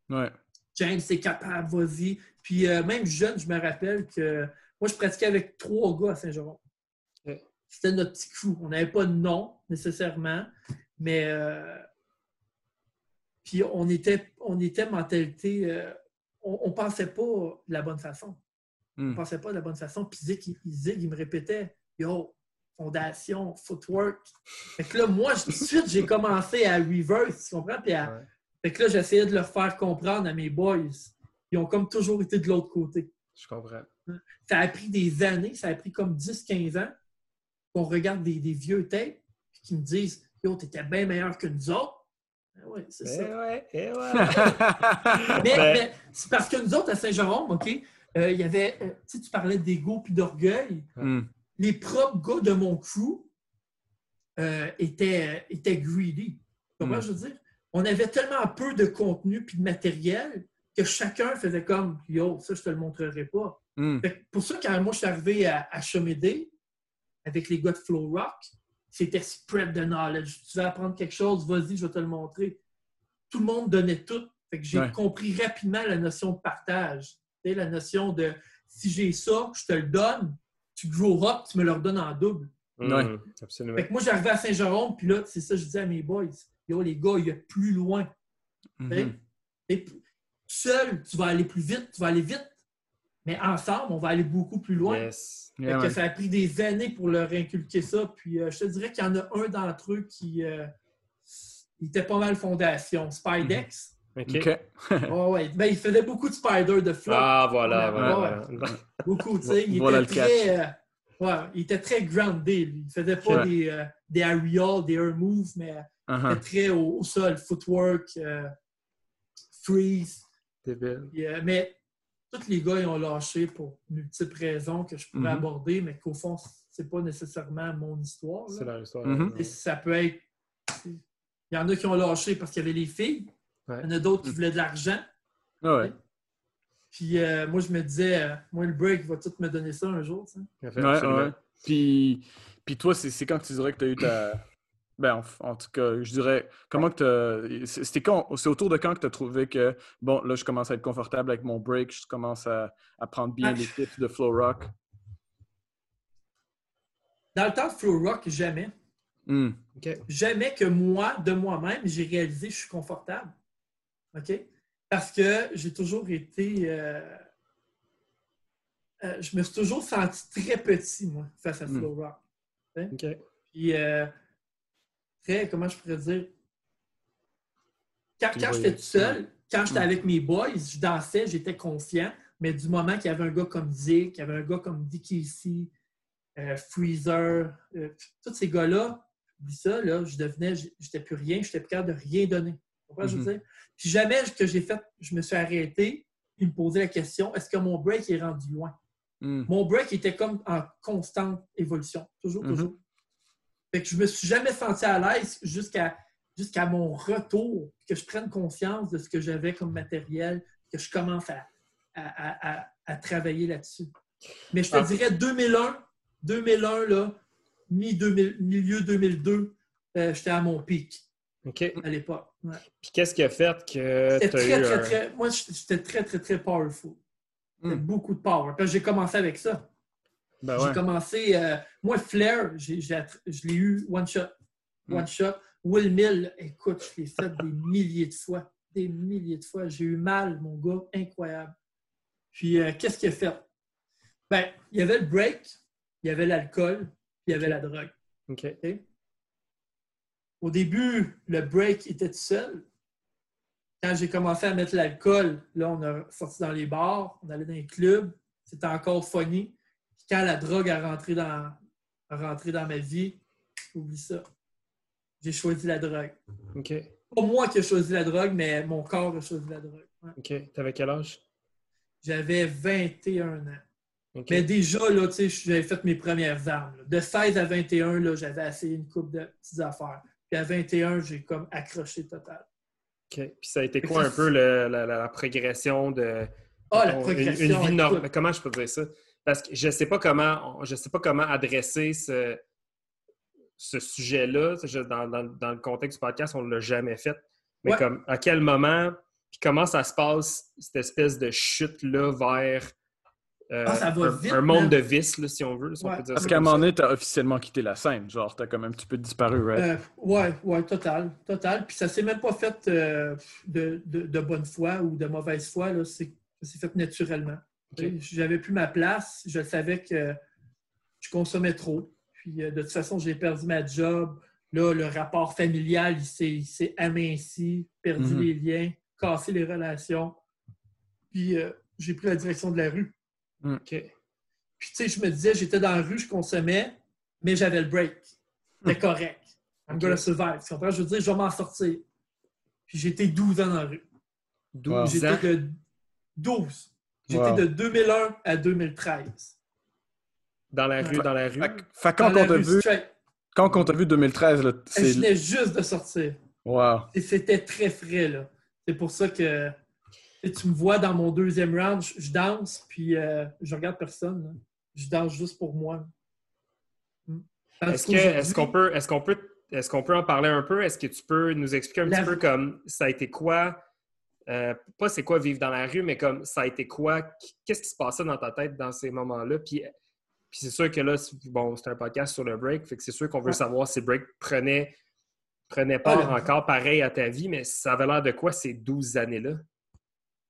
Ouais. James, t'es capable, vas-y. Puis euh, même jeune, je me rappelle que moi, je pratiquais avec trois gars à Saint-Jérôme. C'était notre petit crew. On n'avait pas de nom nécessairement, mais euh, puis on était, on était mentalité, euh, on ne pensait pas de la bonne façon. On ne hmm. pensait pas de la bonne façon. Puis Zig, il, me répétait Yo, fondation, footwork. Fait que là, moi, tout de suite, j'ai commencé à reverse, tu comprends? Puis Fait que là, j'essayais de leur faire comprendre à mes boys. Ils ont comme toujours été de l'autre côté. Je comprends. Ça a pris des années, ça a pris comme 10-15 ans qu'on regarde des, vieux tapes qui me disent Yo, t'étais bien meilleur que nous autres. Ben oui, c'est ça. Eh ouais, eh ouais. mais, ben mais c'est parce que nous autres, à Saint-Jérôme, OK, euh, il y avait, euh, tu sais, tu parlais d'ego puis d'orgueil. Hmm. Les propres gars de mon crew euh, était, était greedy. Comment Mm. je veux dire? On avait tellement peu de contenu puis de matériel que chacun faisait comme Yo, ça, je te le montrerai pas. Hmm. Fait pour ça, quand moi, je suis arrivé à, à Chomédé, avec les gars de Flow Rock, c'était spread the knowledge. Tu veux apprendre quelque chose, vas-y, je vais te le montrer. Tout le monde donnait tout. Fait que j'ai Ouais. compris rapidement la notion de partage. La notion de si j'ai ça, je te le donne, tu grow up, tu me le redonnes en double. Ouais. Absolument. Fait que moi, j'arrivais à Saint-Jérôme, puis là, c'est ça, je disais à mes boys, yo, les gars, il y a plus loin. Mhm. Et puis, seul, tu vas aller plus vite, tu vas aller vite. Mais ensemble, on va aller beaucoup plus loin. Yes. Yeah, que ça a pris des années pour leur inculquer ça. Puis euh, je te dirais qu'il y en a un d'entre eux qui euh, il était pas mal fondation. Spidex. OK. OK. Ouais, ouais. Ben, il faisait beaucoup de spider de flop. Ah, voilà, voilà. ouais. Beaucoup, tu sais. Il, Voilà était très, euh, ouais, il était très groundé. lui. Il faisait pas des, euh, des aerials, des air moves, mais il Uh-huh. était très au, au sol. Footwork, euh, freeze. Débile. Puis, euh, mais tous les gars, ils ont lâché pour multiples raisons que je pourrais Mhm. aborder, mais qu'au fond, c'est pas nécessairement mon histoire. C'est leur histoire. Mhm. Et ça peut être. Il y en a qui ont lâché parce qu'il y avait les filles. Ouais. Il y en a d'autres qui Mm. voulaient de l'argent. Ah ouais. Puis euh, moi, je me disais, euh, moi, le break va tout me donner ça un jour. fait, Ouais. Puis, puis toi, c'est quand tu dirais que tu as eu ta. Ben, en, en tout cas, je dirais, comment que C'était quand, c'est autour de quand que tu as trouvé que, bon, là, je commence à être confortable avec mon break, je commence à, à prendre bien Ah. les tips de Flow Rock? Dans le temps de Flow Rock, jamais. Hmm. Jamais que moi, de moi-même, j'ai réalisé que je suis confortable. OK? Parce que j'ai toujours été. euh, euh, je me suis toujours senti très petit, moi, face à Mm. Flow Rock. Puis, euh, très, comment je pourrais dire? Quand, quand j'étais tout seul, quand j'étais Mm. avec mes boys, je dansais, j'étais confiant. Mais du moment qu'il y avait un gars comme Dick, qu'il y avait un gars comme Dicky ici, euh, Freezer, euh, tous ces gars-là, oublie ça, là, je devenais, j'étais plus rien, j'étais plus capable de rien donner. Je veux dire? Puis jamais que j'ai fait, je me suis arrêté et me posais la question, est-ce que mon break est rendu loin? Hmm. Mon break était comme en constante évolution. Toujours, toujours. Fait que je me suis jamais senti à l'aise jusqu'à mon retour, que je prenne conscience de ce que j'avais comme matériel, que je commence à, à, à- à- à travailler là-dessus. Mais je te Ah. dirais 2001, 2001, là, mi-2000 milieu 2002, euh, j'étais à mon pic à l'époque. Ouais. Puis qu'est-ce qui a fait que tu as très, eu très, un... très. Moi, j'étais très, très, très powerful. C'était Mm. beaucoup de power. J'ai commencé avec ça. Ben J'ai ouais. commencé. euh, moi, Flair, j'ai- je l'ai eu one shot. One Mm. shot. Will Mill, écoute, je l'ai fait des milliers de fois. Des milliers de fois. J'ai eu mal, mon gars. Incroyable. Puis, euh, qu'est-ce qu'il a fait? Ben, il y avait le break, il y avait l'alcool, puis il y avait la drogue. OK. OK? Au début, le break était tout seul. Quand j'ai commencé à mettre l'alcool, là, on a sorti dans les bars, on allait dans les clubs, c'était encore funny. Quand la drogue a rentré dans, a rentré dans ma vie, oublie ça. J'ai choisi la drogue. OK. Pas moi qui ai choisi la drogue, mais mon corps a choisi la drogue. Ouais. OK. T'avais quel âge? J'avais 21 ans. Mais déjà, là, tu sais, j'avais fait mes premières armes. là. De 16 à 21, là, j'avais essayé une coupe de petites affaires. Puis à 21, j'ai comme accroché total. OK. Puis ça a été quoi un peu le- la, progression de... Ah, la progression. Une, vie normale? Comment je peux dire ça? Parce que je sais pas comment je sais pas comment adresser ce, ce sujet-là. Je- Dans, dans- dans le contexte du podcast, on ne l'a jamais fait. Mais Ouais. comme à quel moment, puis comment ça se passe, cette espèce de chute-là vers euh, Ah, ça va un, vite, un monde de vice, là, si on veut. si on Ouais. peut dire Parce qu'à un moment donné, t'as officiellement quitté la scène. Genre, t'as comme un petit peu disparu, right? Euh, ouais, ouais, total, total. Puis ça s'est même pas fait euh, de, de- de bonne foi ou de mauvaise foi. Là. C'est, ça s'est fait naturellement. J'avais plus ma place. Je savais que je consommais trop. Puis euh, de toute façon, j'ai perdu ma job. Là, le rapport familial, il s'est, aminci, perdu Mhm. les liens, cassé les relations. Puis euh, j'ai pris la direction de la rue. OK. Puis, tu sais, je me disais, j'étais dans la rue, je consommais, mais j'avais le break. C'était correct. I'm Ok. gonna survive. Tu comprends? Je veux dire, je vais m'en sortir. Puis, j'étais 12 ans dans la rue. 12 Wow. ans? J'étais de 12. J'étais Wow. de 2001 à 2013. Dans la rue, Ouais. dans la rue. Fait, quand on t'a vu. Quand on t'a vu 2013, là, Je c'est. venais juste de sortir. Wow. Et c'était très frais, là. C'est pour ça que tu me vois dans mon deuxième round, je, je danse, puis euh, je regarde personne. là. Je danse juste pour moi. Hmm. Est-ce qu'on peut, est-ce qu'on peut, est-ce qu'on peut en parler un peu? Est-ce que tu peux nous expliquer un La- petit peu comme ça a été quoi? Euh, pas c'est quoi vivre dans la rue, mais comme ça a été quoi? Qu'est-ce qui se passait dans ta tête dans ces moments-là? Puis, puis c'est sûr que là, c'est- bon, c'est un podcast sur le break, fait que c'est sûr qu'on veut Ouais. savoir si le break prenait, prenait part le- encore pareil à ta vie, mais ça avait l'air de quoi ces 12 années-là?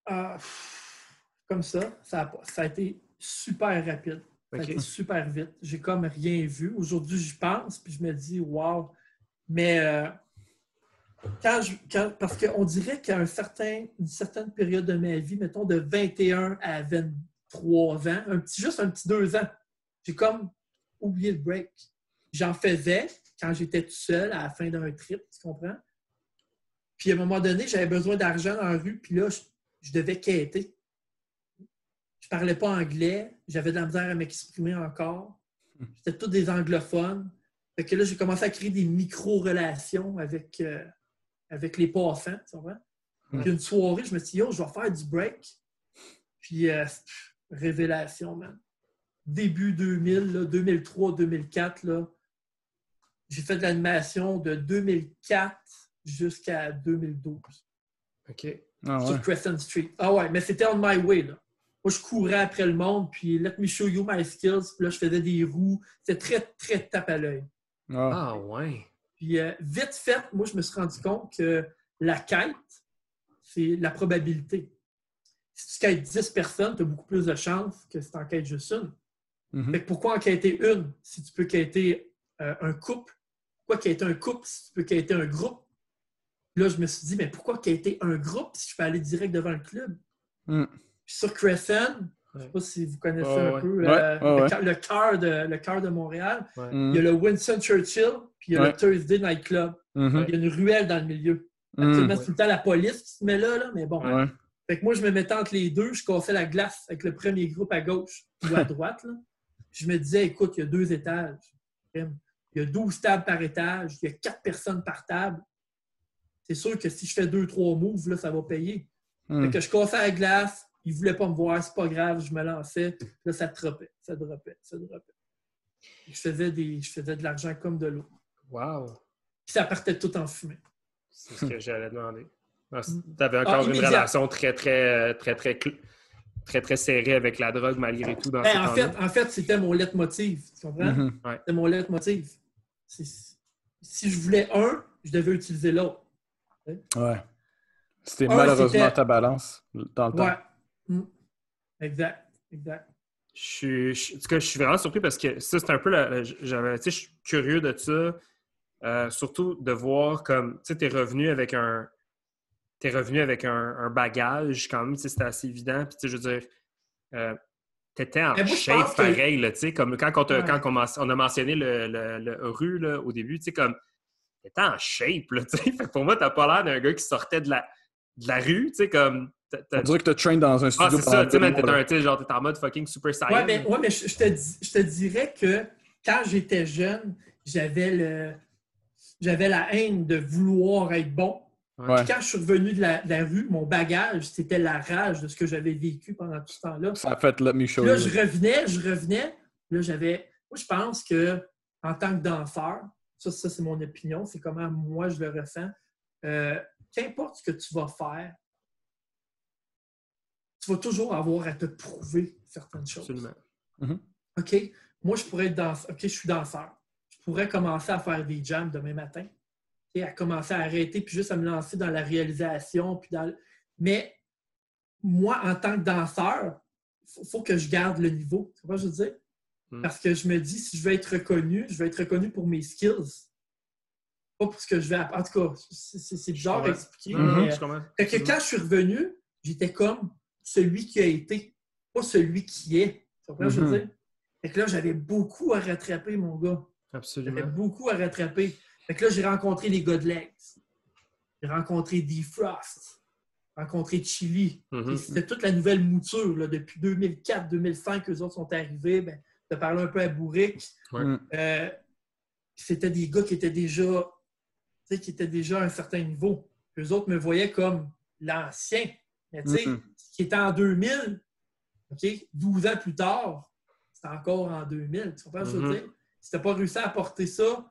Ah, pff, comme ça, ça a, pas- ça a été super rapide. Ça a été super vite. J'ai comme rien vu. Aujourd'hui, j'y pense, puis je me dis, wow. Mais euh, parce qu'on dirait qu'à une certaine période de ma vie, mettons de 21 à 23 ans, un petit, juste un petit deux ans, j'ai comme oublié le break. J'en faisais quand j'étais tout seul à la fin d'un trip, tu comprends? Puis à un moment donné, j'avais besoin d'argent dans la rue, puis là, je, je devais quêter. Je parlais pas anglais, j'avais de la misère à m'exprimer encore. C'était tous des anglophones. Fait que là, j'ai commencé à créer des micro-relations avec, euh, avec les passants, tu comprends? Puis une soirée, je me suis dit, yo, je vais faire du break. Puis, euh, pff, révélation, man. Début 2000, là, 2003, 2004, là, j'ai fait de l'animation de 2004 jusqu'à 2012 OK. Ah ouais. sur Crescent Street. Ah ouais, mais c'était on my way. Là. Moi, je courais après le monde, puis let me show you my skills. Puis là, je faisais des roues. C'était très, très tape à l'œil. Ah. Ah ouais. Puis euh, vite fait, moi, je me suis rendu compte que la quête, c'est la probabilité. Si tu quêtes 10 personnes, tu as beaucoup plus de chances que si tu en quêtes juste une. Mhm. Fait que pourquoi en quêter une si tu peux quêter euh, un couple? Pourquoi quêter un couple si tu peux quêter un groupe? Là, je me suis dit, mais pourquoi quêter un groupe si je peux aller direct devant le club? Mm. Puis sur Crescent, je ne sais pas si vous connaissez un ouais. peu le ouais. cœur- le cœur de, le cœur de Montréal. Ouais. Mhm. Il y a le Winston Churchill, puis il y a Ouais. le Thursday Night Club. Mhm. Il y a une ruelle dans le milieu. Mhm. Actuellement, c'est tout le temps la police qui se met là, là mais bon. Ouais. Fait que moi, je me mettais entre les deux, je cassais la glace avec le premier groupe à gauche ou à droite. Là. Je me disais, écoute, il y a deux étages. Il y a 12 tables par étage, il y a quatre personnes par table. C'est sûr que si je fais deux, trois moves, là, ça va payer. Mhm. Fait que je cassais la glace, ils ne voulaient pas me voir, c'est pas grave, je me lançais. Là, ça dropait, ça dropait, ça dropait. Je faisais, des, je faisais de l'argent comme de l'eau. Wow. Puis ça partait tout en fumée. C'est ce que j'allais demander. Tu Mm. avais encore une relation très, très, très, très, très, très serrée avec la drogue malgré tout dans Ben, ce en, fait, en fait, c'était mon leitmotiv. Tu comprends? Mhm. C'était mon leitmotiv. Si je voulais un, je devais utiliser l'autre. Ouais. C'était Ah, malheureusement ta balance dans le temps. Mm. Exact. Exact. Je suis, je- en tout cas, je suis vraiment surpris parce que ça, c'est un peu la. la- j'avais, tu sais, je suis curieux de ça. euh, surtout de voir comme, tu sais, t'es revenu avec un. T'es revenu avec un, un bagage quand même, c'était assez évident. Puis, tu sais, je veux dire, euh, t'étais en moi, shape que- pareil, tu sais, comme quand, on, Ouais. quand on, a mentionné le, le- le rue, là, au début, tu sais, comme, t'étais en shape, là, tu sais. Fait que pour moi, t'as pas l'air d'un gars qui sortait de la, de la rue, tu sais, comme. On dirait que tu train dans un Ah, studio c'est ça, tu sais, genre, t'es en mode fucking super saiyan. Ouais, mais, ouais, mais je, je te, dis- je te dirais que quand j'étais jeune, j'avais le j'avais la haine de vouloir être bon. Ouais. Puis quand je suis revenu de la, de la rue, mon bagage, c'était la rage de ce que j'avais vécu pendant tout ce temps-là. Ça a fait Let Me Show là, You. je revenais, je revenais. Là, j'avais. Moi, je pense que en tant que danseur, ça, ça c'est mon opinion, c'est comment moi je le ressens. Euh, qu'importe ce que tu vas faire, tu vas toujours avoir à te prouver certaines choses. Absolument. OK, moi, je pourrais être danseur. OK, je suis danseur. Je pourrais commencer à faire des jams demain matin. Et à commencer à arrêter, puis juste à me lancer dans la réalisation. Puis dans... le- Mais moi, en tant que danseur, il faut, faut que je garde le niveau. Tu vois ce que je veux dire? Mm. Parce que je me dis, si je veux être reconnu, je veux être reconnu pour mes skills. Pas pour ce que je vais apprendre. En tout cas, c'est c'est- c'est bizarre à expliquer. Mhm, mais, je comprends. fait que quand je suis revenu, j'étais comme celui qui a été, pas celui qui est. Tu comprends que je veux Mhm. dire? Fait que là, j'avais beaucoup à rattraper, mon gars. J'avais Absolument. beaucoup à rattraper. Fait que là, j'ai rencontré les gars de Legs. J'ai rencontré Defrost. J'ai rencontré Chili. Mhm. C'était toute la nouvelle mouture. Là, depuis 2004-2005 que les autres sont arrivés. Ben, de parler un peu à Bourric. Ouais. Mm. Euh, C'était des gars qui étaient déjà, tu sais, qui étaient déjà à un certain niveau. Eux autres me voyaient comme l'ancien. Mais tu sais, qui était en 2000, OK, 12 ans plus tard, c'est encore en 2000. Tu comprends ce que je veux Mhm. dire? Si tu n'as pas réussi à apporter ça,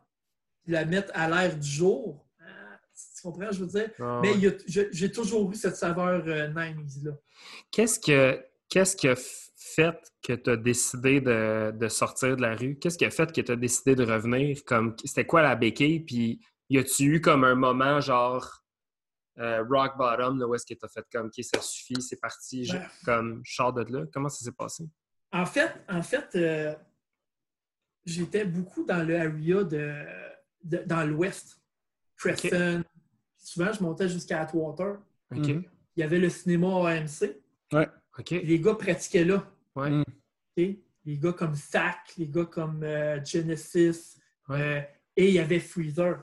la mettre à l'air du jour, ah, tu comprends ce que je veux dire? Ah, Mais ouais. j'ai toujours eu cette saveur euh, 90s-là. Qu'est-ce que qu'est-ce qui a f- fait que tu as décidé de, de sortir de la rue? Qu'est-ce qui a fait que tu as décidé de revenir? Comme c'était quoi la béquille? Puis y a-tu eu comme un moment genre euh, rock bottom là, où est-ce que tu as fait comme OK, ça suffit, c'est parti, je- Ben. comme je sors de là? Comment ça s'est passé? En fait, en fait euh, j'étais beaucoup dans le area de, de- dans l'ouest. Crescent. Souvent, je montais jusqu'à Atwater. OK. Mhm. Il y avait le cinéma AMC. OK. Les gars pratiquaient là. Ouais. Mm. OK? Les gars comme Sack, les gars comme euh, Genesis. Ouais. euh, et il y avait Freezer.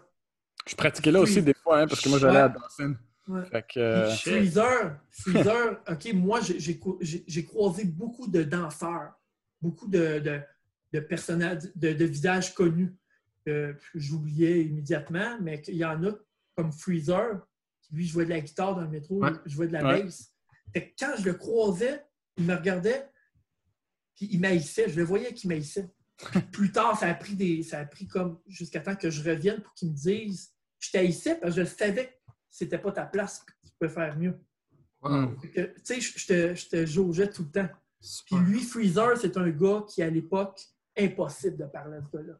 Je pratiquais là aussi des fois, hein, parce que moi, j'allais à Dawson. Ouais. Fait que... euh, Shit. Freezer, Freezer, OK, moi, j'ai- croisé beaucoup de danseurs, beaucoup de, de, de personnages, de, de visages connus que j'oubliais immédiatement, mais qu'il y en a comme Freezer, qui lui jouait de la guitare dans le métro, Ouais. jouait de la Ouais. bass. Fait que quand je le croisais, il me regardait, puis il maïssait. Je le voyais qu'il maïssait. Puis plus tard, ça a pris des. Ça a pris comme jusqu'à temps que je revienne pour qu'il me dise je t'haïssais parce que je savais que c'était pas ta place que tu pouvais faire mieux. Wow. Que, Tu sais, je te, je te jaugeais tout le temps. Puis lui, Freezer, c'est un gars qui, à l'époque, impossible de parler à ce gars-là.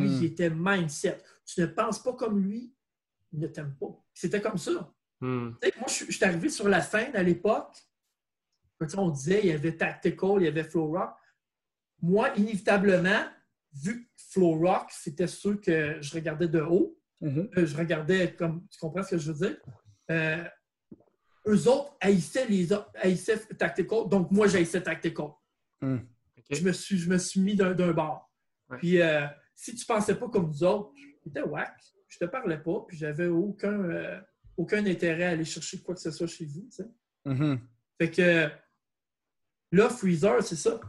Lui, il était mindset. Tu ne penses pas comme lui, il ne t'aime pas. C'était comme ça. Hmm. Tu sais, moi, je, suis- je suis arrivé sur la scène à l'époque. Tu sais, On disait il y avait Tactical, il y avait Flow Rock. Moi, inévitablement, vu que Flow Rock, c'était ceux que je regardais de haut, mhm. euh, je regardais comme. Tu comprends ce que je veux dire? Euh, eux autres haïssaient les autres, haïssaient Tactical, donc moi, j'haïssais Tactical. OK. Je, me suis, je me suis mis d'un d'un bord. Ouais. Puis, euh, si tu pensais pas comme nous autres, j'étais whack. Je te parlais pas, puis j'avais aucun, euh, aucun intérêt à aller chercher quoi que ce soit chez vous. tu sais. Mhm. Fait que là, Freezer, c'est ça.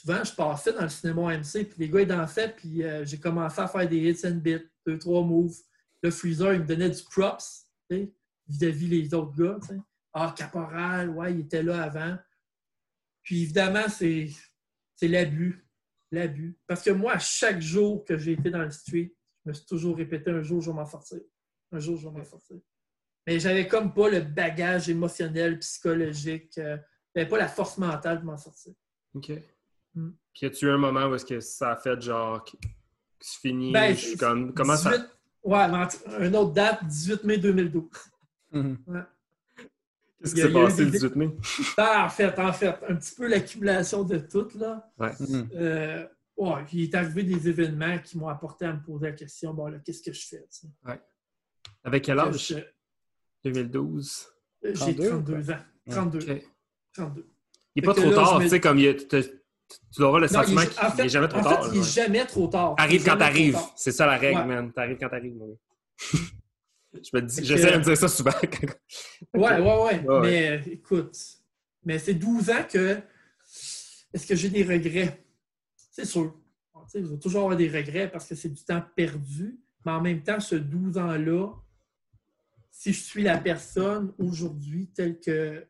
Souvent, je passais dans le cinéma MC, puis les gars, ils dansaient, puis euh, j'ai commencé à faire des hits and bits, deux, trois moves. Là, Freezer, il me donnait du props, vis-à-vis les autres gars. Ah, Caporal, ouais, il était là avant. Puis évidemment, c'est c'est l'abus. L'abus. Parce que moi, à chaque jour que j'ai été dans le street, je me suis toujours répété un jour, je vais m'en sortir. Un jour, je vais m'en sortir. Mais j'avais comme pas le bagage émotionnel, psychologique. euh, j'avais pas la force mentale de m'en sortir. OK. Hmm. Puis as-tu eu un moment où est-ce que ça a fait genre que c'est fini? Ben, je suis comme comment ça? 18 Ouais, une autre date, 18 mai 2012. Mhm. Qu'est-ce qui s'est passé le des- 18 mai? Ah, en fait, en fait, un petit peu l'accumulation de tout, là. Ouais. Euh, ouais, puis il est arrivé des événements qui m'ont apporté à me poser la question, bon, là, qu'est-ce que je fais? tu sais? Avec quel Que âge? je- 2012. J'ai 32, 32 ans. 32. OK. 32. Il n'est pas trop là, tard, tu sais, comme il y a- tu auras le Non, il sentiment qu'il n'est jamais trop en tard. fait, il n'est ouais. jamais trop tard. Il est quand t'arrives. C'est ça la règle, Ouais. man. T'arrives quand t'arrives. moi. Je me dis, j'essaie de me dire ça souvent. Ouais, ouais, ouais. Ouais, Mais euh, écoute, mais c'est 12 ans que. Est-ce que j'ai des regrets? C'est sûr. Je vais toujours avoir des regrets parce que c'est du temps perdu. Mais en même temps, ce 12 ans-là, si je suis la personne aujourd'hui telle que,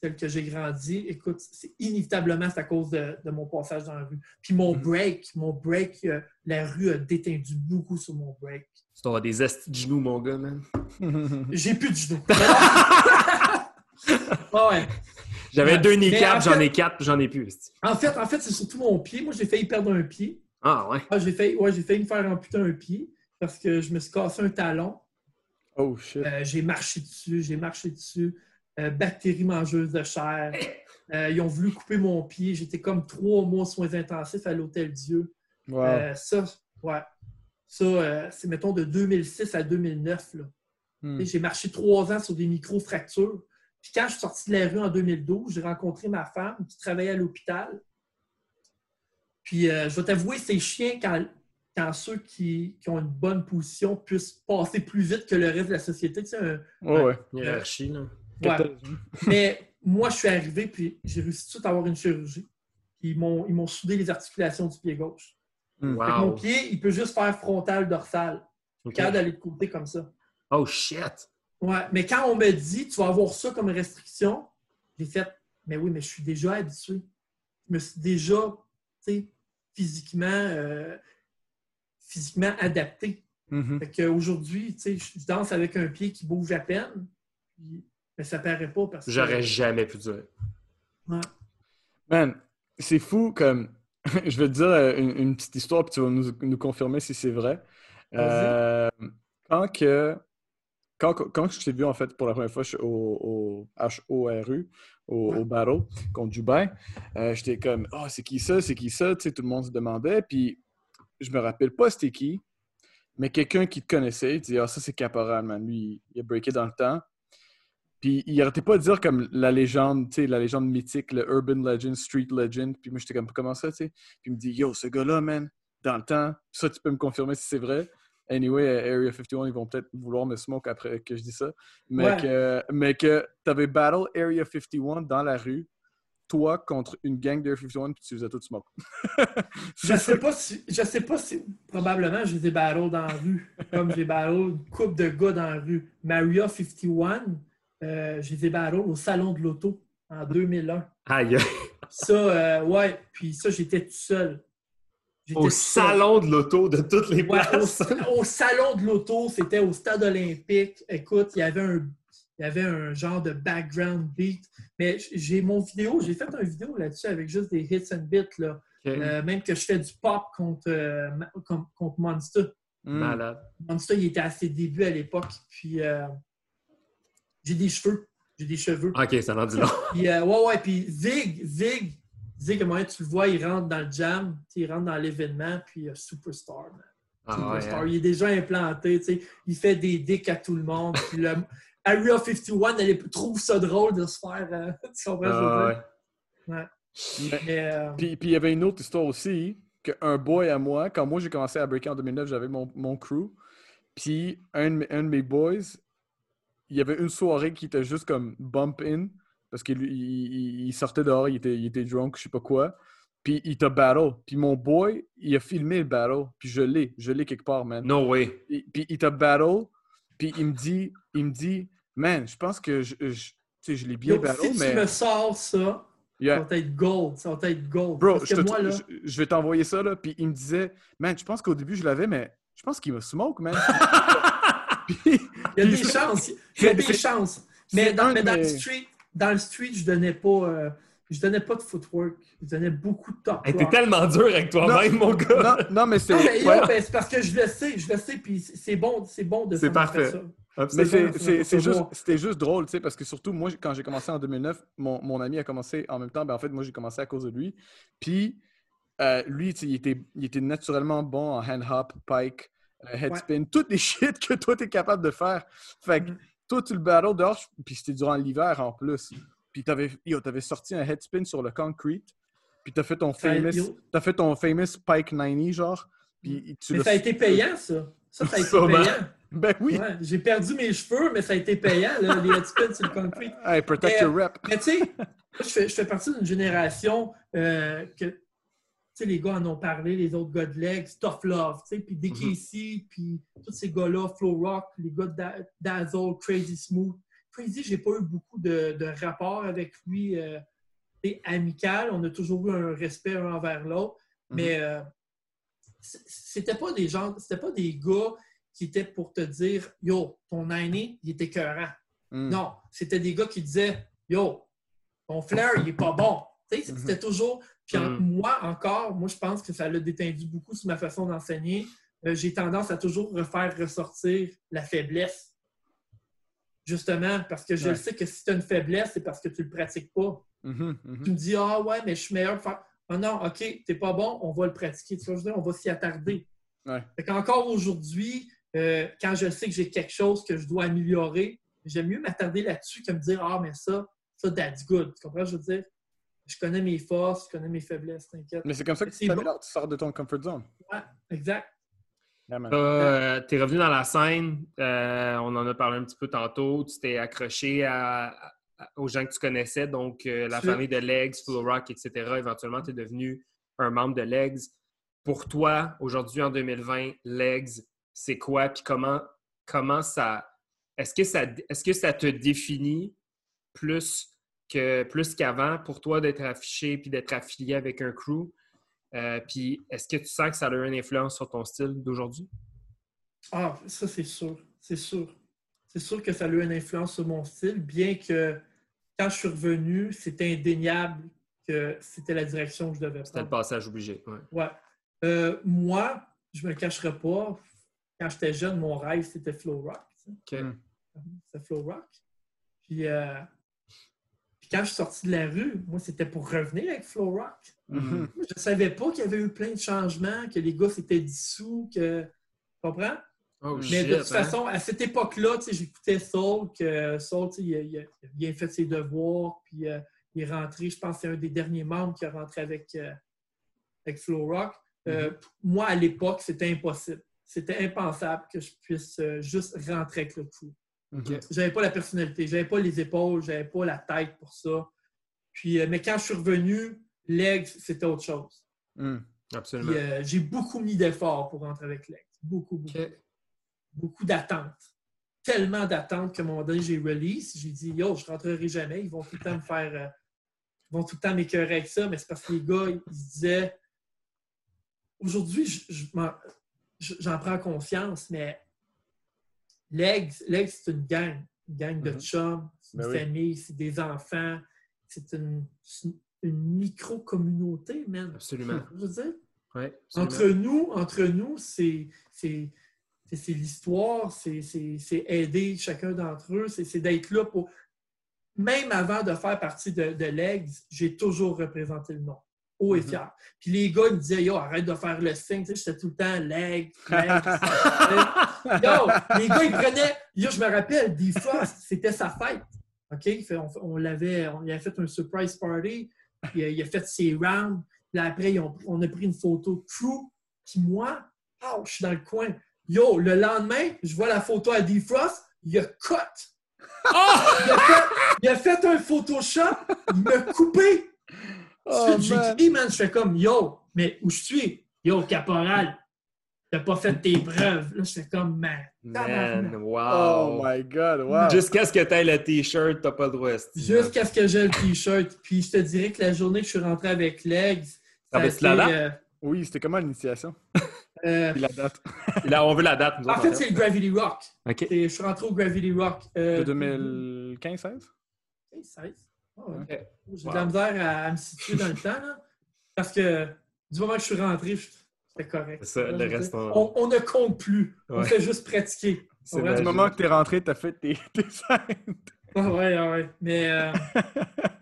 telle que j'ai grandi, écoute, c'est inévitablement c'est à cause de, de mon passage dans la rue. Puis mon Mhm. break, mon break, euh, la rue a détendu beaucoup sur mon break. Tu avoir des estis de genoux, mon gars, man. J'ai plus de genoux. Ah ouais. J'avais deux kneecaps, en j'en ai quatre, puis j'en ai plus. En fait, en fait c'est surtout mon pied. Moi, j'ai failli perdre un pied. Ah, ouais. Ah, j'ai failli, ouais, j'ai failli me faire amputer un pied parce que je me suis cassé un talon. Oh shit. Euh, j'ai marché dessus, j'ai marché dessus. Euh, bactéries mangeuses de chair. Euh, ils ont voulu couper mon pied. J'étais comme trois mois de soins intensifs à l'Hôtel Dieu. Wow. Euh, ça, ouais. Ça, euh, c'est mettons de 2006 à 2009. Là. Hmm. J'ai marché trois ans sur des micro-fractures. Puis quand je suis sorti de la rue en 2012, j'ai rencontré ma femme qui travaillait à l'hôpital. Puis euh, je vais t'avouer, c'est chiant quand, quand ceux qui, qui ont une bonne position puissent passer plus vite que le reste de la société. Tu sais, un- Ouais, ouais. Hiérarchie, là. Ouais. Mais moi, je suis arrivé, puis j'ai réussi tout de suite à avoir une chirurgie. Ils m'ont ils m'ont soudé les articulations du pied gauche. Hmm. Fait que mon pied, il peut juste faire frontal dorsal. Je suis Ok. capable d'aller de côté comme ça. Oh shit! Ouais, mais quand on me dit tu vas avoir ça comme restriction, j'ai fait mais oui, mais je suis déjà habitué. Je me suis déjà, tu sais, physiquement, euh, physiquement adapté. Mhm. Fait qu'aujourd'hui, tu sais, je danse avec un pied qui bouge à peine, puis- mais ça paraît pas parce que. J'aurais jamais pu dire. Ouais. Man, c'est fou comme. je vais te dire euh, une, une petite histoire, puis tu vas nous, nous confirmer si c'est vrai. Euh, quand que. Quand, quand je t'ai vu en fait pour la première fois je- au, au HORU, au, Ouais. au Battle contre Dubaï, euh, j'étais comme Oh, c'est qui ça? C'est qui ça? Tu sais, tout le monde se demandait. Puis je me rappelle pas c'était qui, mais quelqu'un qui te connaissait, il disait Ah, ça c'est Caporal, man. Lui, il a breaké dans le temps. Puis il arrêtait pas de dire comme la légende, tu sais, la légende mythique, le urban legend, street legend. Puis moi, j'étais comme, comment ça, tu sais? Puis il me dit, yo, ce gars-là, man, dans le temps, ça, tu peux me confirmer si c'est vrai. Anyway, à Area 51, ils vont peut-être vouloir me smoke après que je dis ça. Mais Ouais. que, mais que t'avais battle Area 51 dans la rue, toi contre une gang d'Area 51, puis tu faisais tout smoke. Je sais pas si. Je sais pas si. Probablement, j'ai des battles dans la rue. Comme j'ai battle une couple de gars dans la rue. Maria 51, euh, j'ai des battles au Salon de l'Auto en 2001. Aïe! Ça, euh, ouais. Puis ça, j'étais tout seul. Au tout seul. salon de l'auto de toutes les Ouais, au, places. au salon de l'auto, c'était au stade olympique. Écoute, il y avait un, il y avait un genre de background beat. Mais j'ai mon vidéo, j'ai fait une vidéo là-dessus avec juste des hits and beats. Là. Euh, même que je fais du pop contre, euh, com- contre Monster. Malade. Monster, il était à ses débuts à l'époque. Puis j'ai des cheveux. J'ai des cheveux. Ok, ça en dit long. Puis, euh, ouais, ouais, puis Zig, Zig, Zig, à un moment, tu le vois, il rentre dans le jam, tu sais, il rentre dans l'événement, puis euh, Superstar, man. Ah ouais, Superstar. hein. Il est déjà implanté, tu sais, il fait des dicks à tout le monde. Puis le Area 51, elle trouve ça drôle de se faire. euh, tu comprends je veux Ah dire? ouais. Mais, euh, Puis, puis il y avait une autre histoire aussi, qu'un boy à moi, quand moi j'ai commencé à breaker en 2009, j'avais mon, mon crew. Puis un, un de mes boys, il y avait une soirée qui était juste comme bump in, parce qu'il il, il- il sortait dehors, il était, il était drunk, je sais pas quoi. Puis il t'a battle. Puis mon boy, il a filmé le battle. Puis je l'ai, je l'ai quelque part, man. No way. Puis, puis il t'a battle. Puis il me dit, il me dit, man, je pense que je, je, tu sais, je l'ai bien yo, battle, si mais. tu me sors ça, Yeah. ça va être gold. Ça va être gold. Bro, Parce je, que te- moi, là, je, je vais t'envoyer ça, là. Puis il me disait, man, je pense qu'au début, je l'avais, mais je pense qu'il me smoke, man. Il y a des chances. Il y a des chances. Mais, dans, mais le street, dans le street, je donnais pas. euh, je donnais pas de footwork. Je donnais beaucoup de top. Hey, T'es tellement dur avec toi-même, mon gars. Non, non, mais c'est. Ouais. ben, c'est parce que je le sais, je le sais, puis c'est bon, c'est bon de C'est parfait. faire ça. Mais va. juste, c'était juste drôle, tu sais, parce que surtout, moi, quand j'ai commencé en 2009, mon, mon ami a commencé en même temps. Ben, en fait, moi, j'ai commencé à cause de lui. Puis, euh, lui, tu sais, il était, il était naturellement bon en hand hop, pike, euh, head Ouais. spin, toutes les shit que toi, t'es capable de faire. Fait que Mhm. toi, tu le battle dehors, puis c'était durant l'hiver en plus. Puis, t'avais, yo, t'avais sorti un head spin sur le concrete, puis t'as fait ton Ça famous, t'as fait ton famous pike 90, genre. Puis, tu Mais ça a été payant, ça. Ça, ça a été Sûrement. payant. Ben oui! Ouais, J'ai perdu mes cheveux, mais ça a été payant, là, les headspins sur le concrete. Hey, protect Mais- your rep. Mais tu sais, je fais, je fais partie d'une génération euh, que, sais, les gars en ont parlé, les autres gars de Legs, Tough Love, tu sais, puis DKC, puis tous ces gars-là, Flow Rock, les gars de Da- Dazzle, Crazy Smooth. Crazy, j'ai pas eu beaucoup de, de rapports avec lui, euh, amical. On a toujours eu un respect un envers l'autre, mais euh, c'était pas des gens, c'était pas des gars qui étaient pour te dire, yo, ton année, il était écœurant. Mm. Non, c'était des gars qui disaient Yo, ton flair, il est pas bon. Tu sais, c'était toujours. Puis en- Mhm. moi, encore, moi, je pense que ça l'a détendu beaucoup sur ma façon d'enseigner. Euh, J'ai tendance à toujours refaire ressortir la faiblesse. Justement, parce que je Ouais. sais que si tu as une faiblesse, c'est parce que tu le pratiques pas. Mhm, mhm. Tu me dis Ah ouais, mais je suis meilleur faire. Ah non, OK, t'es pas bon, on va le pratiquer. Tu vois, je veux dire, on va s'y attarder. Ouais. Fait qu'encore aujourd'hui, euh, quand je sais que j'ai quelque chose que je dois améliorer, j'aime mieux m'attarder là-dessus que me dire Ah, mais ça, ça, that's good. Tu comprends? Je veux dire, je connais mes forces, je connais mes faiblesses, t'inquiète. Mais c'est comme ça que tu bon. tu sors de ton comfort zone. Ouais, exact. Yeah. Euh, t'es revenu dans la scène, euh, on en a parlé un petit peu tantôt, tu t'es accroché à- à- aux gens que tu connaissais, donc euh, la famille de Legs, Full Rock, etc. Éventuellement, tu es devenu un membre de Legs. pour toi, aujourd'hui en 2020, legs, c'est quoi? Puis comment, comment ça. Est-ce que ça, est-ce que ça te définit plus que plus qu'avant pour toi d'être affiché puis d'être affilié avec un crew? Euh, puis est-ce que tu sens que ça a eu une influence sur ton style d'aujourd'hui? Ah, ça c'est sûr. C'est sûr. C'est sûr que ça a eu une influence sur mon style, bien que quand je suis revenu, c'était indéniable que c'était la direction que je devais prendre. C'était le passage obligé. Ouais. ouais. Euh, moi, je me cacherai pas. Quand j'étais jeune, mon rêve, c'était Flow Rock. OK. C'était Flow Rock. Puis, euh, puis, quand je suis sorti de la rue, moi, c'était pour revenir avec Flow Rock. Mhm. Je ne savais pas qu'il y avait eu plein de changements, que les gars s'étaient dissous, que. Tu comprends? Oh, Mais shit, de toute hein? façon, à cette époque-là, j'écoutais Soul, que sais, il, a- il a bien fait ses devoirs, puis euh, il est rentré, je pense que c'est un des derniers membres qui est rentré avec, euh, avec Flow Rock. Euh, Moi, à l'époque, c'était impossible. C'était impensable que je puisse juste rentrer avec le crew. Ok. J'avais pas la personnalité, j'avais pas les épaules, j'avais pas la tête pour ça. Puis, euh, mais quand je suis revenu, Legs, c'était autre chose. Hmm. Absolument. Euh, j'ai beaucoup mis d'efforts pour rentrer avec Legs. Beaucoup, beaucoup beaucoup d'attentes. Tellement d'attentes un moment donné, j'ai release. J'ai dit, yo, je rentrerai jamais. Ils vont tout le temps me faire. euh, ils vont tout le temps m'écœurer avec ça. Mais c'est parce que les gars, ils se disaient. Aujourd'hui, je je- j'en prends conscience, mais Legs, c'est une gang. Une gang de Mhm. chums, c'est une Ben oui. famille, c'est des enfants. C'est une, micro-communauté, man. Absolument. Je veux dire. Ouais, Entre nous, entre nous, c'est c'est- c'est- c'est l'histoire, c'est c'est- c'est aider chacun d'entre eux, c'est c'est d'être là pour. Même avant de faire partie de, de l'EGS, j'ai toujours représenté le nom, haut et Mhm. fier. Puis les gars, ils me disaient, yo, arrête de faire le signe, tu sais, j'étais tout le temps l'EGS, l'EGS. Yo, les gars, ils prenaient. Yo, je me rappelle, D-Frost, c'était sa fête. OK? Il fait- On, on l'avait, on lui a fait un surprise party. Puis, euh, il a fait ses rounds. Puis après, ils ont- on a pris une photo crew. Puis moi, oh, je suis dans le coin. Yo, le lendemain, je vois la photo à D-Frost. Il a cut. Il, a fait, il a fait un Photoshop. Il m'a coupé. Oh, man. j'écris, man, je fais comme Yo, mais où je suis? Yo, caporal, t'as pas fait tes preuves. Là, je fais comme man. Man, Oh wow. my god, wow. Jusqu'à ce que tu aies le t-shirt, t'as pas le droit. Jusqu'à ce que j'ai le t-shirt. Puis je te dirais que la journée que je suis rentré avec Legs, Ah, ça a ben, c'est la été, date? Oui, c'était comment l'initiation? euh, Puis la date? Là, on veut la date, nous en fait, c'est le Gravity Rock. OK. Et je suis rentré au Gravity Rock. euh, De 2015-16? 16. Ah. J'ai de la misère à, à me situer dans le temps. Là, parce que du moment que je suis rentré, c'était correct. Ça, le reste, on- ne compte plus. On fait juste pratiquer. C'est. Du moment que t'es rentré, t'as fait tes, tes scènes. Ah ouais, ah ouais. Mais euh,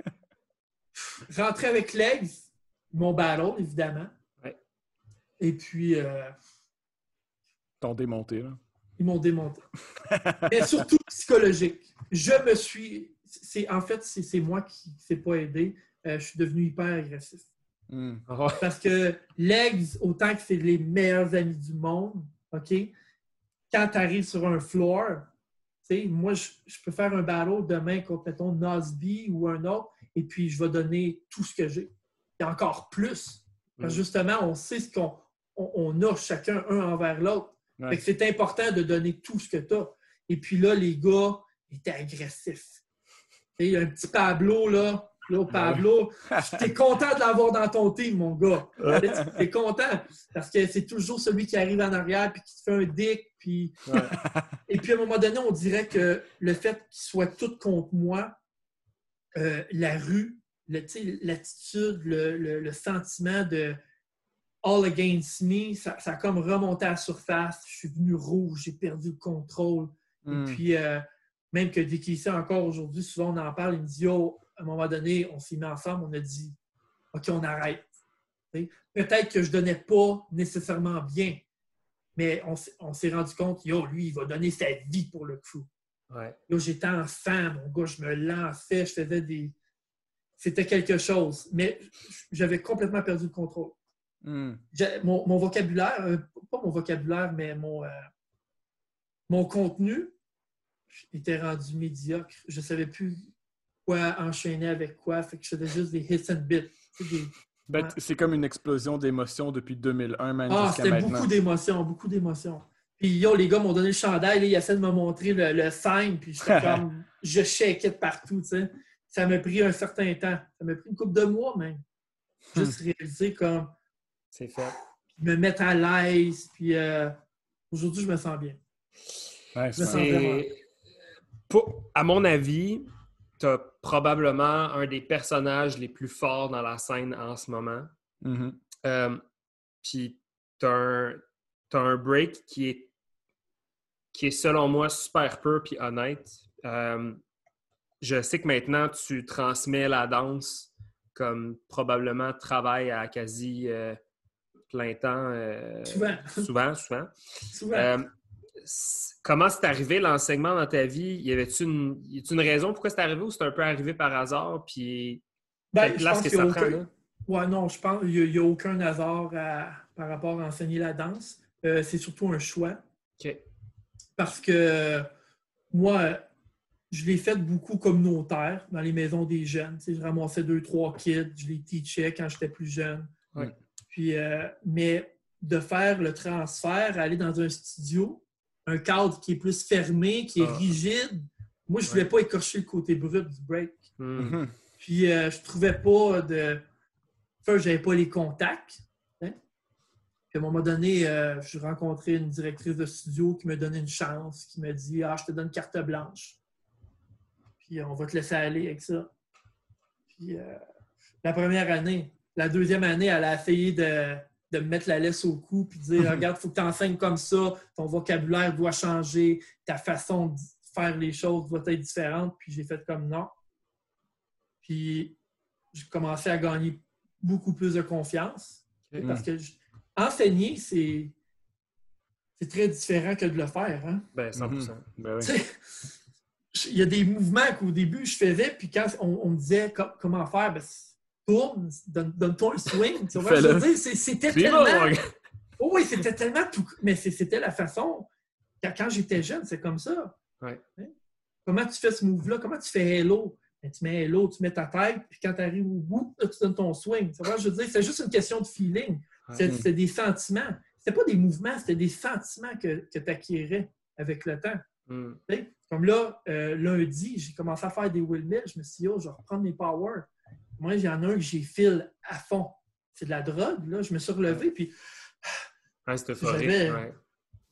rentrer avec Legs, mon battle, évidemment. Ouais. Et puis, euh, T'ont démonté, là. ils m'ont démonté. Mais surtout psychologique. Je me suis. C'est, en fait, c'est, moi qui ne s'est pas aidé. Euh, je suis devenu hyper agressif. Hmm. Oh, Parce que Legs, autant que c'est les meilleurs amis du monde, OK? Quand tu arrives sur un floor, tu sais, moi, je, je peux faire un battle demain contre, mettons, Nosby ou un autre, et puis je vais donner tout ce que j'ai. Et encore plus. Parce que Mm. justement, on sait ce qu'on on, on a chacun un envers l'autre. Ouais. C'est important de donner tout ce que tu as. Et puis là, les gars étaient agressifs. Il y a un petit Pablo, là. Là, Pablo, t'es content de l'avoir dans ton team, mon gars. T'es content. Parce que c'est toujours celui qui arrive en arrière puis qui te fait un dick. Puis... Ouais. Et puis à un moment donné, on dirait que le fait qu'ils soient tous contre moi, euh, la rue, l'attitude, le, le- le sentiment de all against me, ça, ça a comme remonté à la surface. Je suis venu rouge, j'ai perdu le contrôle. Hmm. Et puis, euh, même que dès qu'il sait encore aujourd'hui, souvent on en parle, il me dit Yo, à un moment donné, on s'est mis ensemble, on a dit OK, on arrête. Peut-être que je ne donnais pas nécessairement bien, mais on, s'est- on s'est rendu compte Yo, lui, il va donner sa vie pour le crew. ouais. J'étais enfant, mon gars, je me lançais, je faisais des. C'était quelque chose, mais j'avais complètement perdu le contrôle. Hmm. Mon vocabulaire, euh, pas mon vocabulaire, mais mon, euh, mon contenu était rendu médiocre. Je ne savais plus quoi enchaîner avec quoi. Fait que je faisais juste des hits and bits. Des, Ben, Ouais. C'est comme une explosion d'émotions depuis 2001, même Ah, jusqu'à c'était beaucoup d'émotions, beaucoup d'émotions. Puis yo, les gars m'ont donné le chandail, là, ils essaient de me montrer le, le sign, puis j'étais comme, je de partout, tu sais. Ça m'a pris un certain temps. Ça m'a pris une couple de mois, même. Juste réaliser comme, C'est fait. me mettre à l'aise, puis euh, aujourd'hui, je me sens bien. Ouais, Je me c'est- sens vraiment. Pour- à mon avis, tu as probablement un des personnages les plus forts dans la scène en ce moment. Mhm. Euh, Puis tu as, un break qui est, qui est, selon moi, super pur puis honnête. Euh, je sais que maintenant, tu transmets la danse comme probablement travail à quasi euh, plein temps. euh, Souvent. Souvent, souvent. Souvent. Comment c'est arrivé l'enseignement dans ta vie? Y avait-tu une, y a-tu une raison pourquoi c'est arrivé ou c'est un peu arrivé par hasard? Puis Ben, quelle place que ça prend? aucun- là? Ouais, non, je pense qu'il n'y a, aucun hasard à- par rapport à enseigner la danse. Euh, c'est surtout un choix. Parce que moi, je l'ai fait beaucoup communautaire dans les maisons des jeunes. Tu sais, je ramassais deux, trois kids, je les teachais quand j'étais plus jeune. Ouais. Puis, euh, mais de faire le transfert, aller dans un studio, un cadre qui est plus fermé, qui est Ah. rigide, moi, je ne voulais Ouais. pas écorcher le côté brut du break. Hmm. Puis euh, je trouvais pas de. Enfin, j'avais pas les contacts. hein. Puis à un moment donné, euh, j'ai rencontré une directrice de studio qui me donnait une chance, qui m'a dit Ah, je te donne carte blanche. Puis on va te laisser aller avec ça. Puis euh, la première année, la deuxième année, elle a essayé de, de me mettre la laisse au cou puis de dire Regarde, il faut que tu enseignes comme ça, ton vocabulaire doit changer, ta façon de faire les choses doit être différente. Puis j'ai fait comme non. Puis j'ai commencé à gagner beaucoup plus de confiance. Parce que je- enseigner, c'est c'est très différent que de le faire. Hein? Ben, 100 Mhm. Ben oui. Il y a des mouvements qu'au début je faisais, puis quand on, on me disait com- comment faire, ben, tourne, donne- donne-toi un swing. Tu vois, je veux dire, c'était tellement. Oh oui, c'était tellement tout. Mais c'était la façon. Quand, j'étais jeune, c'est comme ça. Ouais. Hein? Comment tu fais ce move-là? Comment tu fais hello? Ben, tu mets hello, tu mets ta tête, puis quand tu arrives au bout, là, tu donnes ton swing. Tu vois, je veux dire, c'est juste une question de feeling. C'est Ouais. c'est des sentiments. C'était pas des mouvements, c'était des sentiments que, que tu acquérais avec le temps. Sais, Comme là, euh, lundi, j'ai commencé à faire des windmills. Je me suis dit, oh, je vais reprendre mes powers. Moi, il y en a un que j'ai fil à fond. C'est de la drogue. Là. Je me suis relevé, puis Ouais, c'est euphorique. Ouais.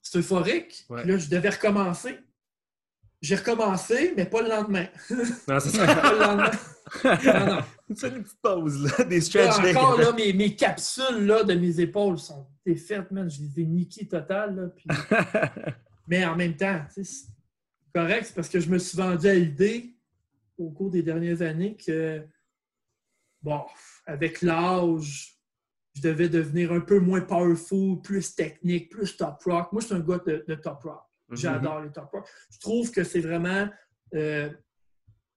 c'est euphorique. Ouais. Puis là, je devais recommencer. J'ai recommencé, mais pas le lendemain. Non, c'est pas le lendemain. Non, non. C'est une petite pause, là, des Là, stretch days. encore, là, mes, mes capsules là, de mes épaules sont défaites, man. Je les ai niquées total. Là, puis- Mais en même temps, tu sais, c'est correct, c'est parce que je me suis vendu à l'idée au cours des dernières années que, bon, avec l'âge, je devais devenir un peu moins powerful, plus technique, plus top rock. Moi, je suis un gars de, de top rock. Mhm. J'adore les top rock. Je trouve que c'est vraiment. euh,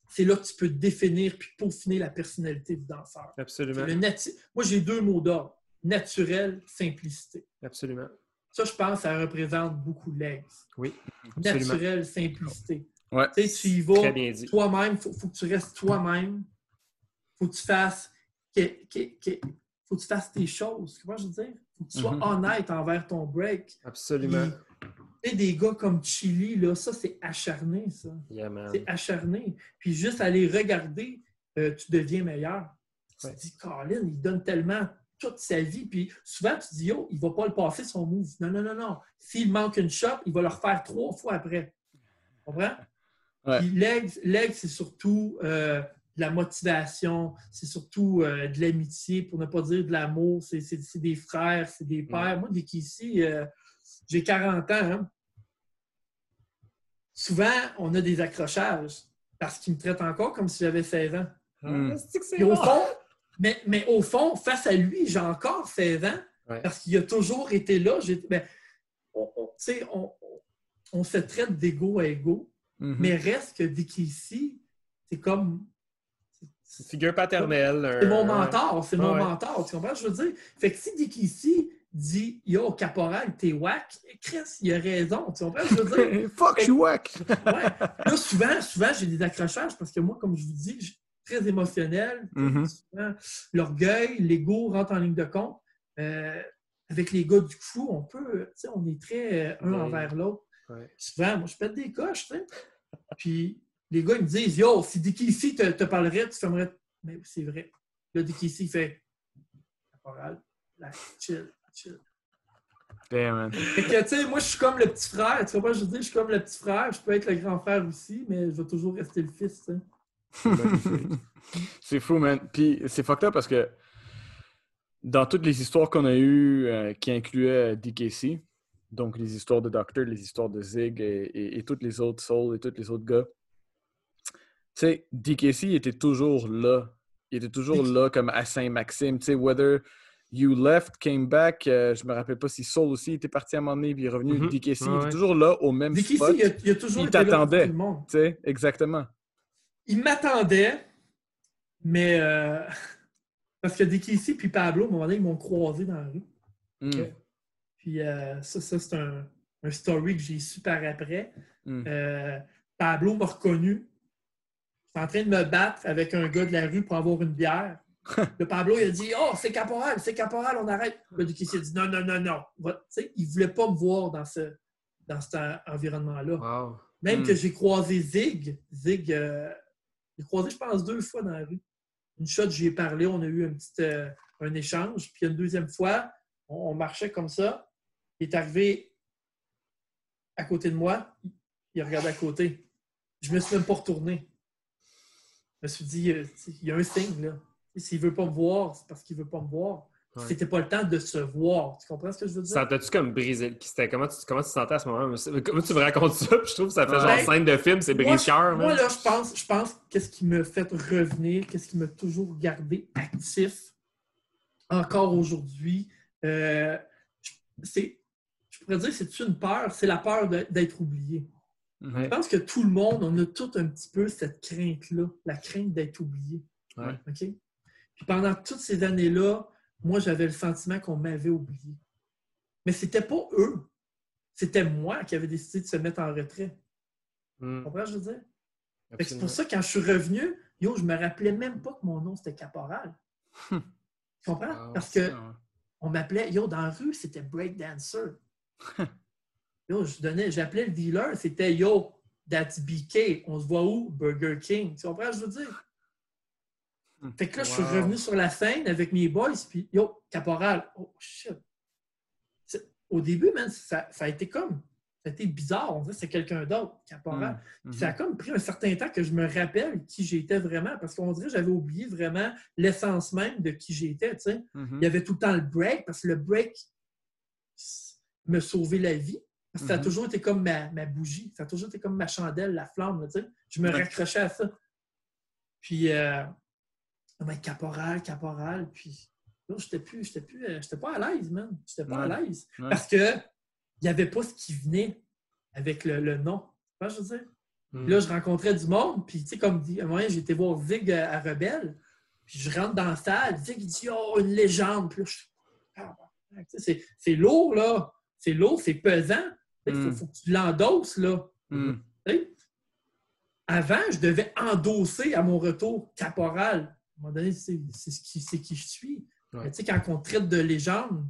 c'est là que tu peux définir puis peaufiner la personnalité du danseur. Absolument. Le Moi, j'ai deux mots d'ordre naturel, simplicité. Absolument. Ça, je pense, ça représente beaucoup legs. Oui, absolument. Naturel, simplicité. Ouais. Tu sais, tu y vas toi-même, il faut, faut que tu restes toi-même. Faut que tu fasses que- que- que- faut que tu fasses tes choses. Comment je veux dire? faut que tu sois Mhm. honnête envers ton break. Absolument. Tu sais, des gars comme Chili, là, ça, c'est acharné, ça. Yeah, man. C'est acharné. Puis juste aller regarder, euh, tu deviens meilleur. Tu Ouais. te dis, Colin, il donne tellement toute sa vie. Puis souvent, tu te dis, yo, il va pas le passer son move. Non, non, non, non. S'il manque une shot, il va le refaire trois fois après. Tu comprends? Ouais. Puis legs, legs, c'est surtout euh, la motivation, c'est surtout euh, de l'amitié, pour ne pas dire de l'amour. C'est, c'est- c'est des frères, c'est des pères. Moi, dès qu'ici, euh, j'ai 40 ans, hein, souvent, on a des accrochages parce qu'ils me traitent encore comme si j'avais 16 ans. Hmm. Ah, au fond, mais, mais au fond, face à lui, j'ai encore 16 ans Ouais. parce qu'il a toujours été là. J'ai- ben, on, on- tu sais, on, on- on se traite d'ego à ego, Mhm. mais reste que Dicky ici, c'est comme. C'est une figure paternelle. un- C'est mon mentor, c'est mon Ouais. mentor. Tu comprends? ce que Je veux dire, fait que si Dicky ici dit Yo, caporal, t'es whack, Chris, il a raison. Tu comprends? ce que Je veux dire, Fuck you, whack! Ouais. Là, souvent, souvent j'ai des accrochages parce que moi, comme je vous dis, je, très émotionnel. Mhm. Souvent, L'orgueil, l'ego rentre en ligne de compte. Euh, avec les gars du fou, on peut, tu sais, on est très euh, un envers l'autre. Ouais. Souvent, moi, je pète des coches, tu sais. Puis les gars, ils me disent Yo, si Dicky ici te, te parlerait, tu fermerais. Mais c'est vrai. Là, Dicky ici, il fait. Caporal, là, chill, chill. Damn, man. Fait que, tu sais, moi, je suis comme le petit frère. Tu vois pas, je veux dire, je suis comme le petit frère. Je peux être le grand frère aussi, mais je vais toujours rester le fils, tu sais. c'est fou, man. Puis c'est fucked up parce que dans toutes les histoires qu'on a eues euh, qui incluaient euh, DKC, donc les histoires de Doctor, les histoores de Zig et, et, et toutes les autres Souls et tous les autres gars, sais, DKC était toujours là. Il était toujours là comme à Saint-Maxime. Tu sais, whether you left, came back, euh, je me rappelle pas si Soul aussi était parti à un moment donné puis il est revenu. Mhm. DKC, il Ouais, était toujours là au même Dicky spot. il a, il a toujours Il t'attendait. tout le monde. Tu sais, exactement. Il m'attendait, mais. euh, parce que ici, puis Pablo, à un moment donné, ils m'ont croisé dans la rue. Mm. Puis euh, ça, ça c'est un, un story que j'ai su par après. Mm. Pablo m'a reconnu. J'étais en train de me battre avec un gars de la rue pour avoir une bière. Le Pablo, il a dit Oh, c'est caporal, c'est caporal, on arrête. Le ici a dit Non, non, non, non. Il ne voulait pas me voir dans, ce, dans cet en- environnement-là. Wow. Même Mm. que j'ai croisé Zig. Zig, euh, j'ai croisé, je pense, deux fois dans la rue. Une shot, j'y ai parlé, on a eu un petit euh, un échange. Puis une deuxième fois, on, on marchait comme ça. Il est arrivé à côté de moi. Il a regardé à côté. Je me suis même pas retourné. Je me suis dit, euh, il y a un signe, là. S'il veut pas me voir, c'est parce qu'il veut pas me voir. Ouais. C'était pas le temps de se voir. Tu comprends ce que je veux dire? Ça t'a-tu comme brisé Comment tu, comment tu te sentais à ce moment? Comment tu me racontes ça? Puis je trouve que ça fait Ouais. genre scène de film, c'est Moi, brise-cœur, Moi, man. là, je pense, je pense qu'est-ce qui me fait revenir, qu'est-ce qui m'a toujours gardé actif, encore aujourd'hui, euh, je- c'est, je pourrais dire, c'est une peur, c'est la peur d'être oublié. Mhm. Je pense que tout le monde, on a tout un petit peu cette crainte-là, la crainte d'être oublié. Ouais. OK? Puis pendant toutes ces années-là, moi, j'avais le sentiment qu'on m'avait oublié. Mais c'était pas eux. C'était moi qui avais décidé de se mettre en retrait. Mm, Tu comprends ce que je veux dire? Que C'est pour ça, quand je suis revenu, yo, je me rappelais même pas que mon nom, c'était Caporal. tu comprends? Ah, Parce que ouais. on m'appelait, yo, dans la rue, c'était breakdancer. yo, je donnais, j'appelais le dealer, c'était yo, that's BK. On se voit où? Burger King. Tu comprends ce que je veux dire? Fait que là, je suis revenu sur la scène avec mes boys, puis yo, Caporal, oh shit. Au début, man, ça, ça a été comme, ça a été bizarre. On dirait que c'est quelqu'un d'autre, Caporal. Mhm. Puis Ça a comme pris un certain temps que je me rappelle qui j'étais vraiment, parce qu'on dirait que j'avais oublié vraiment l'essence même de qui j'étais. tu sais. Il y avait tout le temps le break, parce que le break me sauvait la vie. Parce que ça a Mhm. toujours été comme ma, ma bougie, ça a toujours été comme ma chandelle, la flamme. là. Je me raccrochais à ça. Puis, euh, ben, caporal, caporal, puis là, j'étais plus, j'étais plus, euh, j'étais pas à l'aise, man. J'étais pas Ouais. à l'aise. Ouais. Parce que il n'y avait pas ce qui venait avec le, le nom. Tu vois je veux dire? Mm. Puis Là, je rencontrais du monde, puis tu sais, comme dit, à un moment, j'ai été voir Zig euh, à Rebelle, puis je rentre dans la salle, Zig il dit Oh, une légende. Puis là, je ah, c'est lourd, là. C'est lourd, c'est pesant. Il faut, Mm. faut que tu l'endosses, là. Mhm. Sais? Avant, je devais endosser à mon retour caporal. À un moment donné, c'est c'est ce qui, c'est qui je suis. Ouais. Tu sais, quand on traite de légende,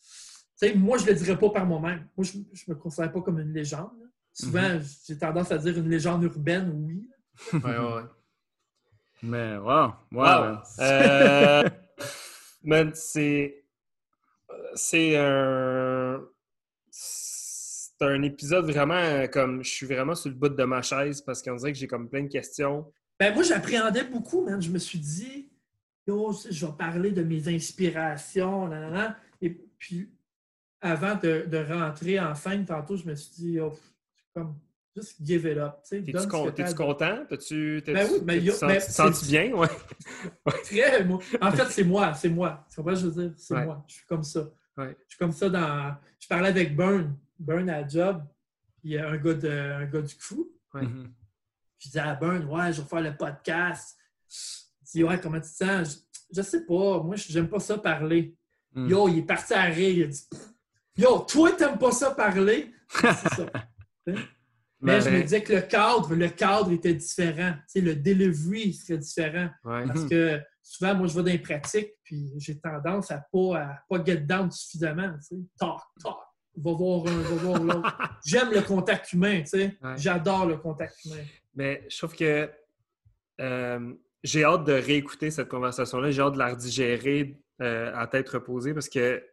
tu sais, moi, je ne le dirais pas par moi-même. Moi, je ne me considère pas comme une légende. là. Souvent, j'ai tendance à dire une légende urbaine, oui. Ouais, ouais. Mais wow, wow. Wow. Euh, c'est. C'est un. C'est un épisode vraiment euh, comme. Je suis vraiment sur le bout de ma chaise parce qu'on dirait que j'ai comme plein de questions. Ben, moi, j'appréhendais beaucoup, man. Je me suis dit, yo, je vais parler de mes inspirations. Et puis, avant de, de rentrer en scène, tantôt, je me suis dit, yo, comme, juste give it up. T'es-tu con- content? T'as-tu. Ben oui, mais yo- tu mais te sens-tu c'est- bien? Ouais. Très, moi. En fait, c'est moi, c'est moi. Tu comprends ce que je veux dire? C'est Ouais. moi. Je suis comme ça. Ouais. Je suis comme ça dans. Je parlais avec Burn, Burn à la job, puis euh, un gars, de, un gars du fou. Ouais. Mhm. Je disais à Burn, ouais, je vais faire le podcast. Il dit, ouais, comment tu te sens? Je, je sais pas, moi, j'aime pas ça parler. Mm. Yo, il est parti à rire. Il a dit, Yo, toi, t'aimes pas ça parler? C'est ça. Mais Ben, je me disais que le cadre, le cadre était différent. Tu sais, le delivery serait différent. ouais. Parce Mhm. que souvent, moi, je vais dans les pratiques, puis j'ai tendance à pas, à pas get down suffisamment. Tu sais. Talk, talk. Va voir un, va voir l'autre. J'aime le contact humain, tu sais. Ouais. J'adore le contact humain. Mais je trouve que euh, j'ai hâte de réécouter cette conversation-là. J'ai hâte de la redigérer euh, à tête reposée parce que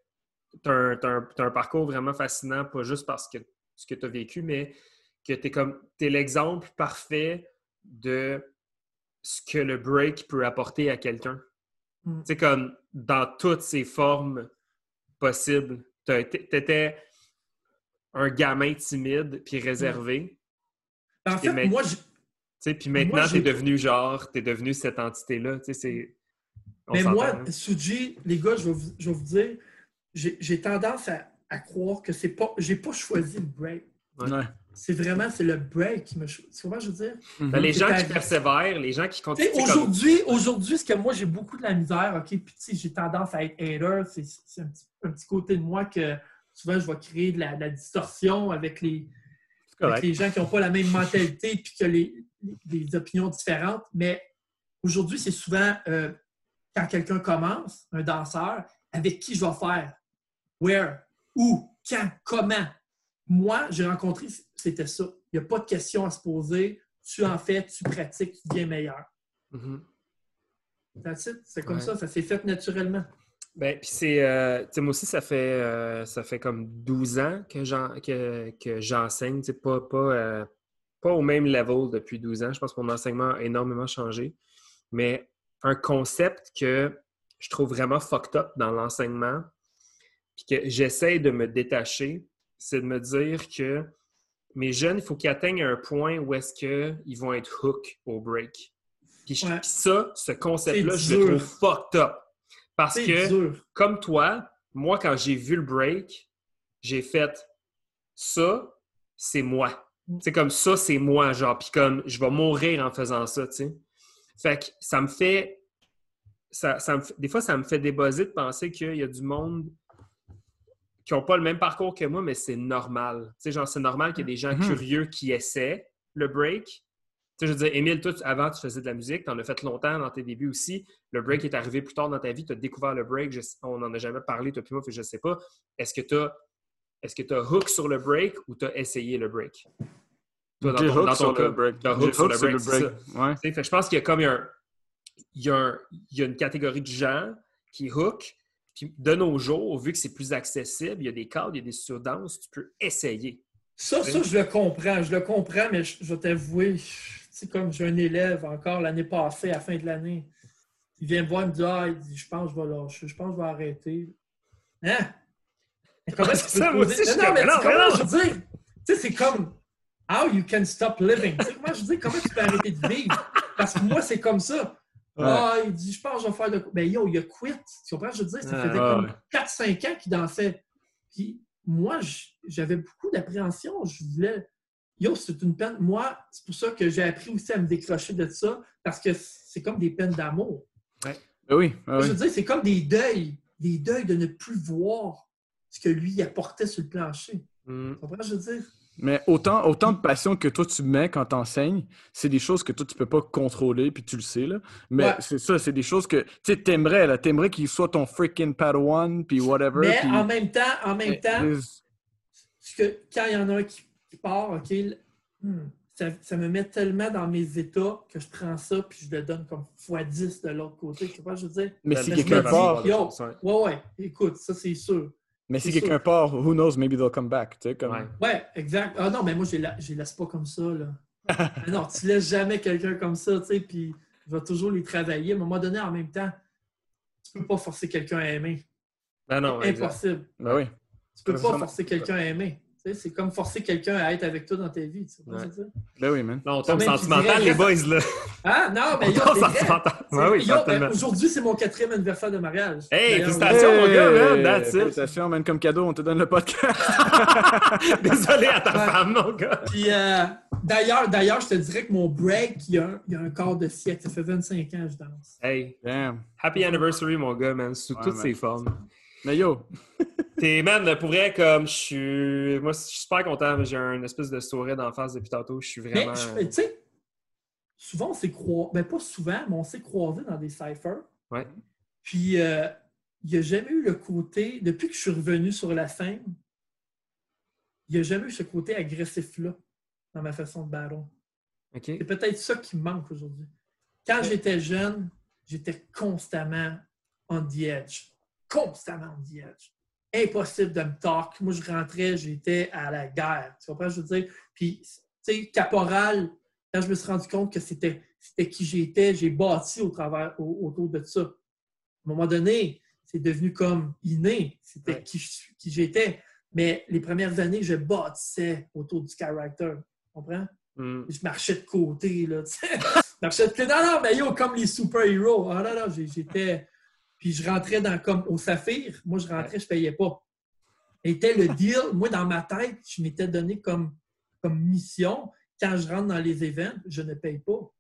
tu as, un, parcours vraiment fascinant, pas juste parce que ce que tu as vécu, mais que tu es comme t'es l'exemple parfait de ce que le break peut apporter à quelqu'un. Mm. Tu sais, comme dans toutes ses formes possibles. Tu étais un gamin timide puis réservé. En Puis fait, mec- moi, je- Tu sais, puis maintenant, t'es devenu genre, t'es devenu cette entité-là. Tu sais, c'est. on mais moi, hein. Suji, les gars, je vais vous, je vais vous dire, j'ai tendance à, à croire que c'est pas. J'ai pas choisi le break. Ouais. C'est vraiment c'est le break qui me. cho- Tu comprends, je veux dire? Ben, les C'est gens qui persévèrent, les gens qui continuent. sais, comme- aujourd'hui, aujourd'hui, ce que moi j'ai beaucoup de la misère, ok, puis tu sais, j'ai tendance à être hater, c'est c'est un petit, un petit côté de moi que souvent je vais créer de la, de la distorsion avec les, avec les gens qui n'ont pas la même mentalité puis que les, les- des opinions différentes. Mais aujourd'hui, c'est souvent euh, quand quelqu'un commence, un danseur, avec qui je vais faire, where, où, quand, comment? Moi, j'ai rencontré, c'était ça. Il n'y a pas de questions à se poser. Tu en fais, tu pratiques, tu deviens meilleur. Mhm. It. C'est comme Ouais. ça, ça s'est fait naturellement. Ben, puis c'est. euh, moi aussi, ça fait, euh, ça fait comme 12 ans que, j'en- que, que j'enseigne. Tu sais, pas, pas, euh, pas au même level depuis 12 ans. Je pense que mon enseignement a énormément changé. Mais un concept que je trouve vraiment fucked up dans l'enseignement, puis que j'essaie de me détacher, c'est de me dire que mes jeunes, il faut qu'ils atteignent un point où est-ce qu'ils vont être hook au break. Puis Ouais. ça, ce concept-là, je le trouve fucked up. Parce que dur. comme toi, moi, quand j'ai vu le break, j'ai fait ça, c'est moi. C'est comme ça, c'est moi, genre, puis comme je vais mourir en faisant ça, tu sais. Fait que ça me fait. Ça, ça me fait- des fois, ça me fait débosser de penser qu'il y a du monde qui n'ont pas le même parcours que moi, mais c'est normal. Tu sais, genre, c'est normal qu'il y ait des gens Mhm. curieux qui essaient le break. Tu sais, je veux dire, Émile, toi, tu- avant, tu faisais de la musique, tu en as fait longtemps dans tes débuts aussi. Le break est arrivé plus tard dans ta vie, tu as découvert le break, je- on n'en a jamais parlé, toi puis moi, je sais pas. Est-ce que tu as as hook sur le break ou tu as essayé le break? Toi, dans ton, hook dans sur ton le cas, break. J'ai hook sur le break, le. Ouais. Tu sais, fait que je pense qu'il y a comme un, il y a, un- il y a une catégorie de gens qui hook. Puis de nos jours, vu que c'est plus accessible, il y a des cadres, il y a des studences, tu peux essayer. Ça, ça, je le comprends. Je le comprends, mais je, je vais t'avouer, c'est comme j'ai un élève encore l'année passée, à la fin de l'année. Il vient me voir, il me dit Ah, il dit, je pense que je vais lâcher, je pense que je vais arrêter. Hein? Comment c'est peux ça, moi aussi, je Non, non, mais comme, non, mais je veux dire, tu sais, c'est comme How you can stop living? Tu sais, comment je veux dire, comment tu peux arrêter de vivre? Parce que moi, c'est comme ça. Ouais. Ah, il dit, je pense que je vais faire de quoi? Ben yo, il a quit. Tu comprends? Je veux dire, ça Ouais, faisait ouais, comme ouais. 4-5 ans qu'il dansait. Puis moi, j- j'avais beaucoup d'appréhension. Je voulais. Yo, c'est une peine. Moi, c'est pour ça que j'ai appris aussi à me décrocher de ça, parce que c'est comme des peines d'amour. Ben oui, ben Je veux dire, c'est comme des deuils. Des deuils de ne plus voir ce que lui apportait sur le plancher. Hmm. Tu comprends? Je veux dire? Mais autant, autant de passion que toi tu mets quand t'enseignes, c'est des choses que toi tu peux pas contrôler, puis tu le sais, là. Mais Ouais. c'est ça, c'est des choses que, tu sais, t'aimerais, là. T'aimerais qu'il soit ton freaking Padawan, puis whatever. Mais en même temps, en même temps, Les- Parce que quand il y en a un qui, qui part, OK, hmm, ça, ça me met tellement dans mes états que je prends ça puis je le donne comme x10 de l'autre côté. Tu vois, ce que je veux dire? Mais si mais quelqu'un je me part, yo, Ouais. ouais, écoute, ça c'est sûr. mais si quelqu'un part, who knows, maybe they'll come back, tu sais, comme... Ouais. Ouais, exact. Ah non, mais moi, je la- les laisse pas comme ça, là. Non, tu laisses jamais quelqu'un comme ça, tu sais, puis je vais toujours les travailler. À un moment donné, en même temps, tu peux pas forcer quelqu'un à aimer. Ben non. Impossible. Ben oui. Tu peux pas forcer quelqu'un à aimer. C'est comme forcer quelqu'un à être avec toi dans ta vie. Tu sais dire? Ben oui, man. Non, on tombe sentimental, les boys, là. Ah non, mais On sentimental. Oui, ben, Aujourd'hui, c'est mon quatrième anniversaire de mariage. Hey, félicitations. mon gars, man, that's it. Félicitations, man, comme cadeau, on te donne le podcast. Désolé à ta Ouais. femme, mon gars. Puis euh, d'ailleurs, d'ailleurs, je te dirais que mon break, il y, a un, il y a un quart de siècle. Ça fait 25 ans que je danse. Hey, Damn. happy anniversary, mon gars, man, sous Ouais, toutes man. ses formes. Mais yo, T'es, man, pour vrai, comme je suis. Moi, je suis super content. J'ai un espèce de sourire d'en face depuis tantôt. Je suis Mais, vraiment. tu sais, souvent, on s'est croisé, ben pas souvent, mais on s'est croisé dans des cyphers. Ouais. Puis, euh, il n'y a jamais eu le côté, depuis que je suis revenu sur la scène, il n'y a jamais eu ce côté agressif-là dans ma façon de battle. OK. C'est peut-être ça qui me manque aujourd'hui. Quand j'étais jeune, j'étais constamment on the edge. Constamment edge. Impossible de me talk. Moi, je rentrais, j'étais à la guerre. Tu comprends ce que je veux dire? Puis, tu sais, caporal, quand je me suis rendu compte que c'était c'était qui j'étais, j'ai bâti au travers, au- autour de ça. À un moment donné, c'est devenu comme inné. C'était Ouais. qui, j'étais. Mais les premières années, je bâtissais autour du character. Tu comprends? Hmm. je marchais de côté, là, tu sais. Je marchais de côté. Non, non, mais yo, comme les super-héros. Ah non, non, j'étais... Puis je rentrais dans comme au Saphir. Moi, je rentrais, je payais pas. Était le deal. Moi, dans ma tête, je m'étais donné comme, comme mission, quand je rentre dans les événements, je ne paye pas.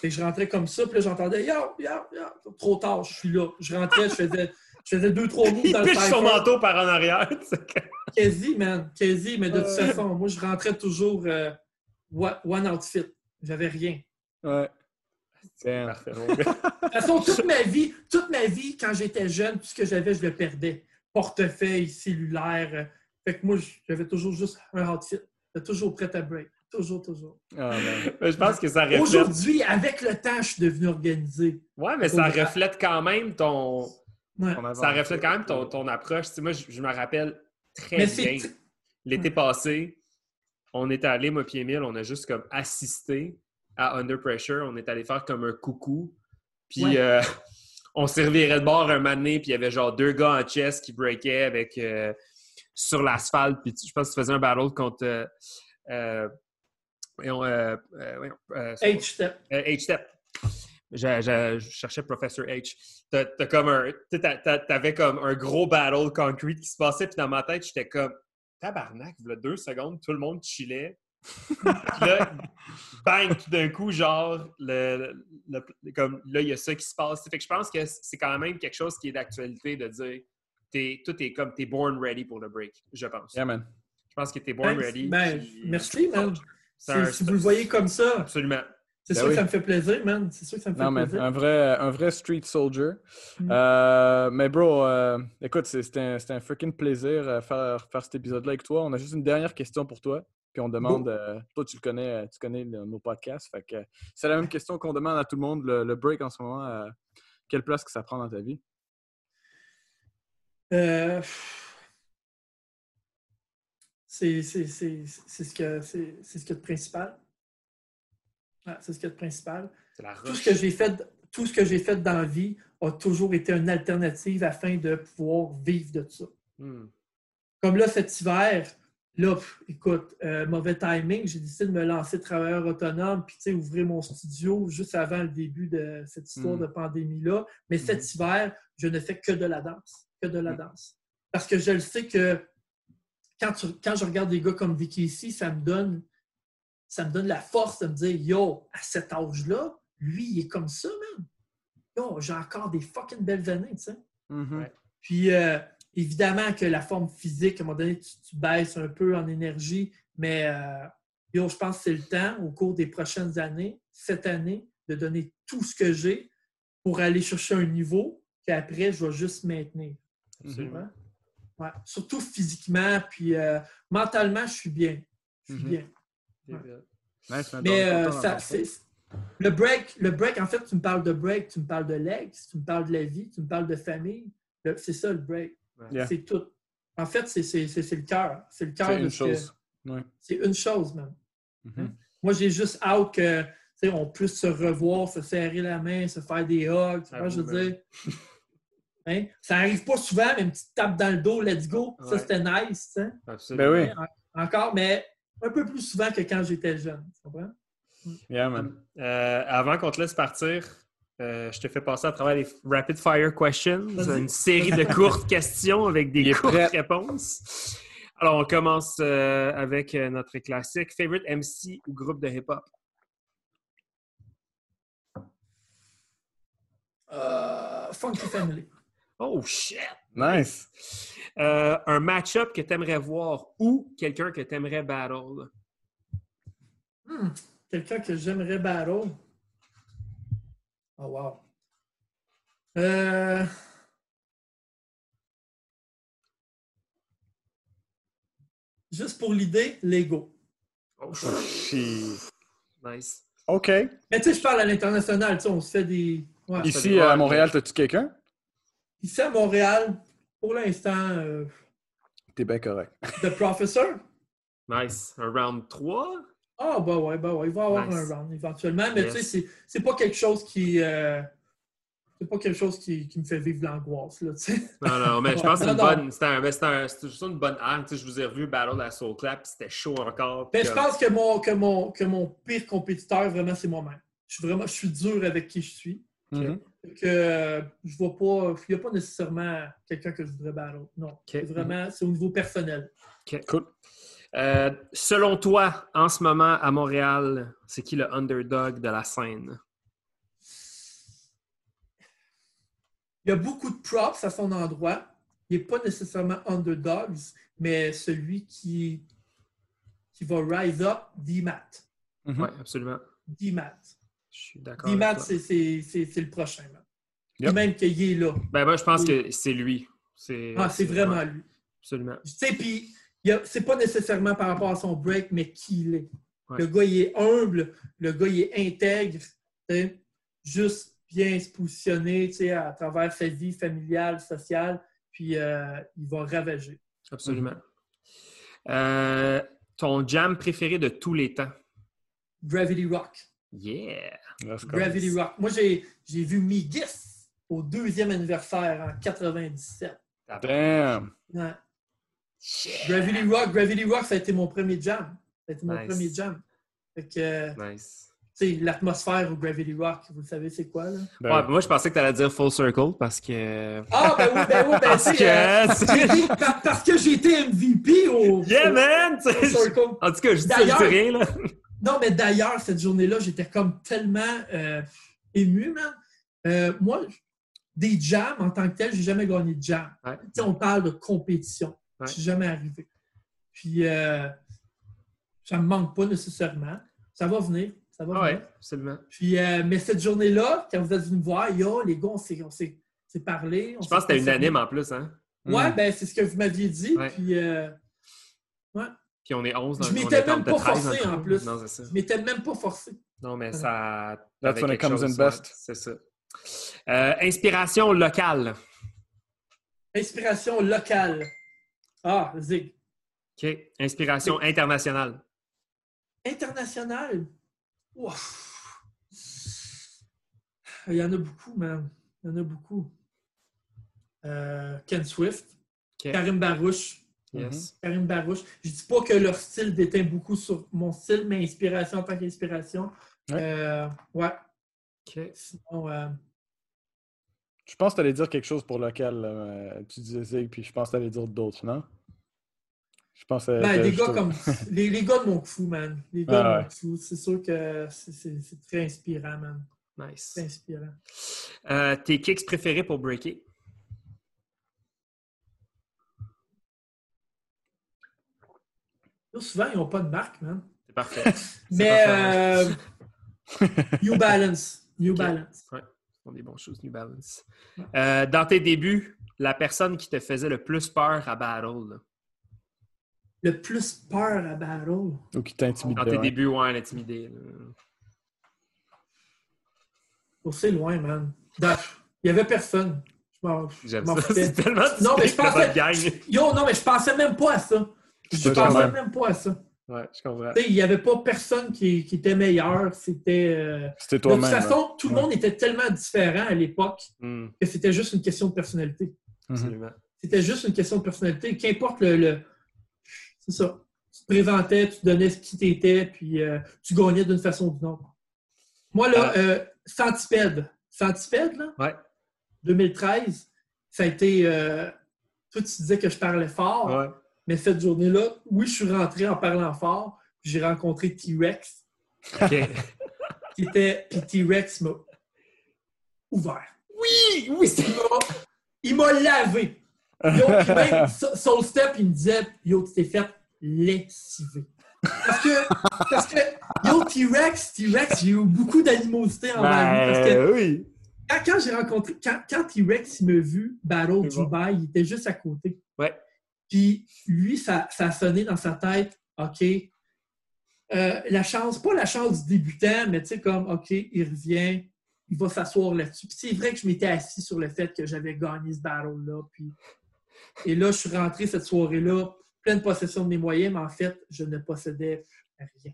Que je rentrais comme ça, puis là, j'entendais Yo, yo, yo, trop tard, je suis là. Je rentrais, je faisais, je faisais deux, trois moves Il dans le piche son manteau par en arrière. Quasi, man. Quasi, mais de toute façon, moi, je rentrais toujours euh, one one outfit. J'avais rien. Ouais. Damn. Parfait, mon gars. De toute façon, toute ma vie, toute ma vie, quand j'étais jeune, tout ce que j'avais, je le perdais. Portefeuille, cellulaire. Fait que moi, j'avais toujours juste un outfit. J'étais toujours prêt à break. Toujours, toujours. Ah, man. Mais je pense que ça reflète. Aujourd'hui, avec le temps, je suis devenu organisé. Ouais, mais ça Au- reflète quand même ton. Ouais. Ça reflète quand même ton, ton approche. Tu sais, moi, je, je me rappelle très Mais bien. L'été passé, on est allé, moi et Emile, on a juste comme assisté à Under Pressure. On est allé faire comme un coucou. Puis Ouais. euh, on reviré de bord un donné, puis il y avait genre deux gars en chess qui breakaient avec euh, sur l'asphalte. Puis je pense que tu faisais un battle contre. euh, H-step. euh, H-Step. Je, je- je cherchais Professor H. T'as, comme un, t'avais comme un gros battle concrete qui se passait, puis dans ma tête, j'étais comme tabarnak, deux secondes, tout le monde chillait. Là, bang, tout d'un coup, genre, le, le- le- comme, là, il y a ça qui se passe. Fait que je pense que c'est quand même quelque chose qui est d'actualité de dire t'es, tout est comme t'es born ready pour le break, je pense. Yeah, man. Je pense que t'es born Ben, ready. ben, puis- merci, man. C'est Si, un- si vous le voyez comme ça, Absolument. c'est Ben sûr oui. que ça me fait plaisir, man. C'est sûr que ça me fait Non, man, plaisir. un vrai, un vrai street soldier. Mm. Euh, mais bro, euh, écoute, c'est- c'était un, c'était un freaking plaisir euh, faire, faire cet épisode-là avec toi. On a juste une dernière question pour toi. Puis on demande, euh, toi tu le connais, euh, tu connais le- nos podcasts. Fait que c'est la même question qu'on demande à tout le monde. Le, le break en ce moment, euh, quelle place que ça prend dans ta vie? Euh, c'est c'est- c'est- c'est ce que c'est c'est ce qu'il y a de principal. C'est ce qu'il y a de principal. C'est la Tout ce que j'ai fait, tout ce que j'ai fait dans la vie a toujours été une alternative afin de pouvoir vivre de ça. Hmm. Comme là, cet hiver, là, pff, écoute, euh, mauvais timing, j'ai décidé de me lancer travailleur autonome, puis tu sais, ouvrir mon studio juste avant le début de cette histoire Mm. de pandémie-là. Mais cet hiver, je ne fais que de la danse, que de la danse. Parce que je le sais que quand, tu- quand je regarde des gars comme Vicky ici, ça me donne ça me donne la force de me dire, yo, à cet âge-là, lui, il est comme ça, man. Yo, j'ai encore des fucking belles années, tu sais. Mhm. Ouais. Puis, euh, évidemment que la forme physique, à un moment donné, tu, tu baisses un peu en énergie, mais euh, yo, je pense que c'est le temps, au cours des prochaines années, cette année, de donner tout ce que j'ai pour aller chercher un niveau qu'après, je vais juste maintenir. Absolument. Ouais. Surtout physiquement, puis euh, mentalement, je suis bien. Je suis Mhm. bien. Nice. Mais euh, ça, le break, le break, en fait, tu me parles de break, tu me parles de legs, tu me parles de la vie, tu me parles de famille. Le- C'est ça le break. Yeah. C'est tout. En fait, c'est le cœur. C'est le cœur C'est de une ce chose. Ouais. C'est une chose, même. Mhm. Moi, j'ai juste hâte que on puisse se revoir, se serrer la main, se faire des hugs. Tu vois, Avoue, je veux dire. Hein? Ça arrive pas souvent, mais une petite tape dans le dos, let's go. Ça, c'était nice. Absolument. Ben oui. Encore, mais un peu plus souvent que quand j'étais jeune. Tu comprends? Yeah, man. Euh, avant qu'on te laisse partir, euh, je te fais passer à travers les rapid fire questions, une série de courtes questions avec des courtes prêt. réponses. Alors, on commence euh, avec euh, notre classique. Favorite MC ou groupe de hip-hop? Euh, Funky Family. Oh shit! Nice. Euh, un match-up que tu aimerais voir ou quelqu'un que tu aimerais battle? Hmm, Quelqu'un que j'aimerais battle? Oh, wow. Euh... Juste pour l'idée, Lego. Oh, Shit. nice. OK. Mais tu sais, je parle à l'international, tu sais, on se fait des. Ouais. Ici, à Montréal, as-tu quelqu'un? Ici à Montréal, pour l'instant, euh, T'es bien correct. The Professor. Nice. Un round 3? Ah, bah ouais, bah ouais, il va y avoir Nice. un round éventuellement, mais Yes. tu sais, c'est- c'est pas quelque chose qui. euh, c'est pas quelque chose qui, qui me fait vivre l'angoisse, là, tu sais. Non, non, mais je pense que c'est une bonne. C'était un- c'était un- c'était juste une bonne arme. Tu sais, je vous ai revu battle à Soul Clap, c'était chaud encore. Mais je pense que mon, que mon, que mon pire compétiteur, vraiment, c'est moi-même. Je suis vraiment je suis dur avec qui je suis. Mhm. Que euh, je vois pas. Il n'y a pas nécessairement quelqu'un que je voudrais battle. Non. C'est vraiment, c'est au niveau personnel. Cool. Euh, selon toi, en ce moment, à Montréal, c'est qui le underdog de la scène? Il y a beaucoup de props à son endroit. Il n'est pas nécessairement underdogs, mais celui qui, qui va rise up, D-Mat. Mhm. Oui, absolument. D-Mat. Je suis d'accord. D-Mat, c'est c'est- c'est- c'est le prochain. man. Yep. Et même qu'il est là. Ben, moi, je pense Oui. que c'est lui. C'est Ah, c'est vraiment lui. absolument. Tu sais, puis c'est pas nécessairement par rapport à son break, mais qui il est. Ouais. Le gars, il est humble, le gars, il est intègre, juste bien se positionner tu sais, à travers sa vie familiale, sociale, puis euh, il va ravager. Absolument. Euh, ton jam préféré de tous les temps? Gravity Rock. Yeah! Gravity Rock. Moi, j'ai j'ai vu Migis au deuxième anniversaire en 97. Damn. Ouais. Gravity Rock, Gravity Rock, ça a été mon premier jam. Ça a été mon Nice. premier jam. Fait que, euh, Nice. tu sais, l'atmosphère au Gravity Rock, vous savez c'est quoi, là? Ben, Ouais, moi, je pensais que tu allais dire full circle parce que. Ah, ben oui, ben oui, ben Parce euh, par- parce que j'ai été MVP au, Yeah, au- man! au Circle. En tout cas, je dis ça, je dis rien, là. Non, mais d'ailleurs, cette journée-là, j'étais comme tellement euh, ému, man. Euh, moi, des jams en tant que tel, j'ai jamais gagné de jam. Ouais. Tu sais, on parle de compétition. Ouais. Je suis jamais arrivé. Puis, euh, ça me manque pas nécessairement. Ça va venir. Ça va Ah venir. ouais, absolument. Puis, euh, mais cette journée-là, quand vous êtes venu me voir, yo, les gars, on s'est, parlé. on Je pense que c'était unanime en plus, hein? Ouais, Mhm. ben c'est ce que vous m'aviez dit. Ouais. Puis, euh, Puis on est 11 dans Je m'étais même pas 13 forcé, en plus. Non, c'est ça. je m'étais même pas forcé. Non, mais ça. That's when it in best. ouais, c'est ça. Euh, inspiration locale. Inspiration locale. Ah, Zig. OK. Inspiration internationale. International? Ouf. Il y en a beaucoup, man. Il y en a beaucoup. Euh, Ken Swift, OK. Karim Barouche. Yes. Karim Barouche. Je dis pas que leur style déteint beaucoup sur mon style, mais inspiration en tant qu'inspiration. Ouais. Euh, ouais. OK. Sinon, euh, Je pense que tu allais dire quelque chose pour local. euh, tu disais Zig, puis je pense que tu allais dire d'autres, non? Je pense que Ben, les gars comme les, les gars de mon fou, man. Les gars Ah de ouais. mon fou, c'est sûr que c'est- c'est c'est très inspirant, man. Nice. Très inspirant. Euh, tes kicks préférés pour breaker? Souvent, ils n'ont pas de marque, man. C'est parfait. C'est Mais parfait. euh, New Balance. New. Balance. Ce sont des bonnes choses, New Balance. Euh, dans tes débuts, la personne qui te faisait le plus peur à battle, là? Le plus peur à battle? Ou qui t'intimide. dans tes ouais. débuts, ouais, l'intimidé. Oh, c'est loin, man. Dans- Il n'y avait personne. Je m'en- je J'aime ça. C'est tellement Non, mais je pensais-. Yo, non, mais je pensais même pas à ça. Je pensais même pas à ça. Ouais, je comprends. Tu sais, Il n'y avait pas personne qui, qui était meilleur. C'était. euh, C'était De toute toi-même. façon, tout le Ouais. monde était tellement différent à l'époque Hmm, que c'était juste une question de personnalité. Mhm. absolument. C'était juste une question de personnalité. Qu'importe le. le- C'est ça. Tu te présentais, tu donnais ce qui t'étais, puis euh, tu gagnais d'une façon ou d'une autre. Moi, là, euh, Centipède. Centipède, là, Ouais. 2013, ça a été. euh, toi, tu disais que je parlais fort, Ouais. Mais cette journée-là, oui, je suis rentré en parlant fort, puis j'ai rencontré T-Rex, OK. qui était. Puis T-Rex m'a ouvert. oui, oui, c'est m'a- Il m'a lavé. Yo, même Soul Step, il me disait Yo, tu t'es fait lessiver. Parce que, parce que yo, T-Rex, T-Rex, j'ai eu beaucoup d'animosité envers lui. Parce que Ben oui. quand, quand j'ai rencontré, quand, quand T-Rex il m'a vu Battle bon. Dubai, il était juste à côté. Ouais. Puis lui, ça, ça a sonné dans sa tête, OK, euh, la chance, pas la chance du débutant, mais tu sais, comme, OK, il revient, il va s'asseoir là-dessus. Puis c'est vrai que je m'étais assis sur le fait que j'avais gagné ce battle-là. Puis... Et là, je suis rentré cette soirée-là, pleine possession de mes moyens, mais en fait, je ne possédais rien.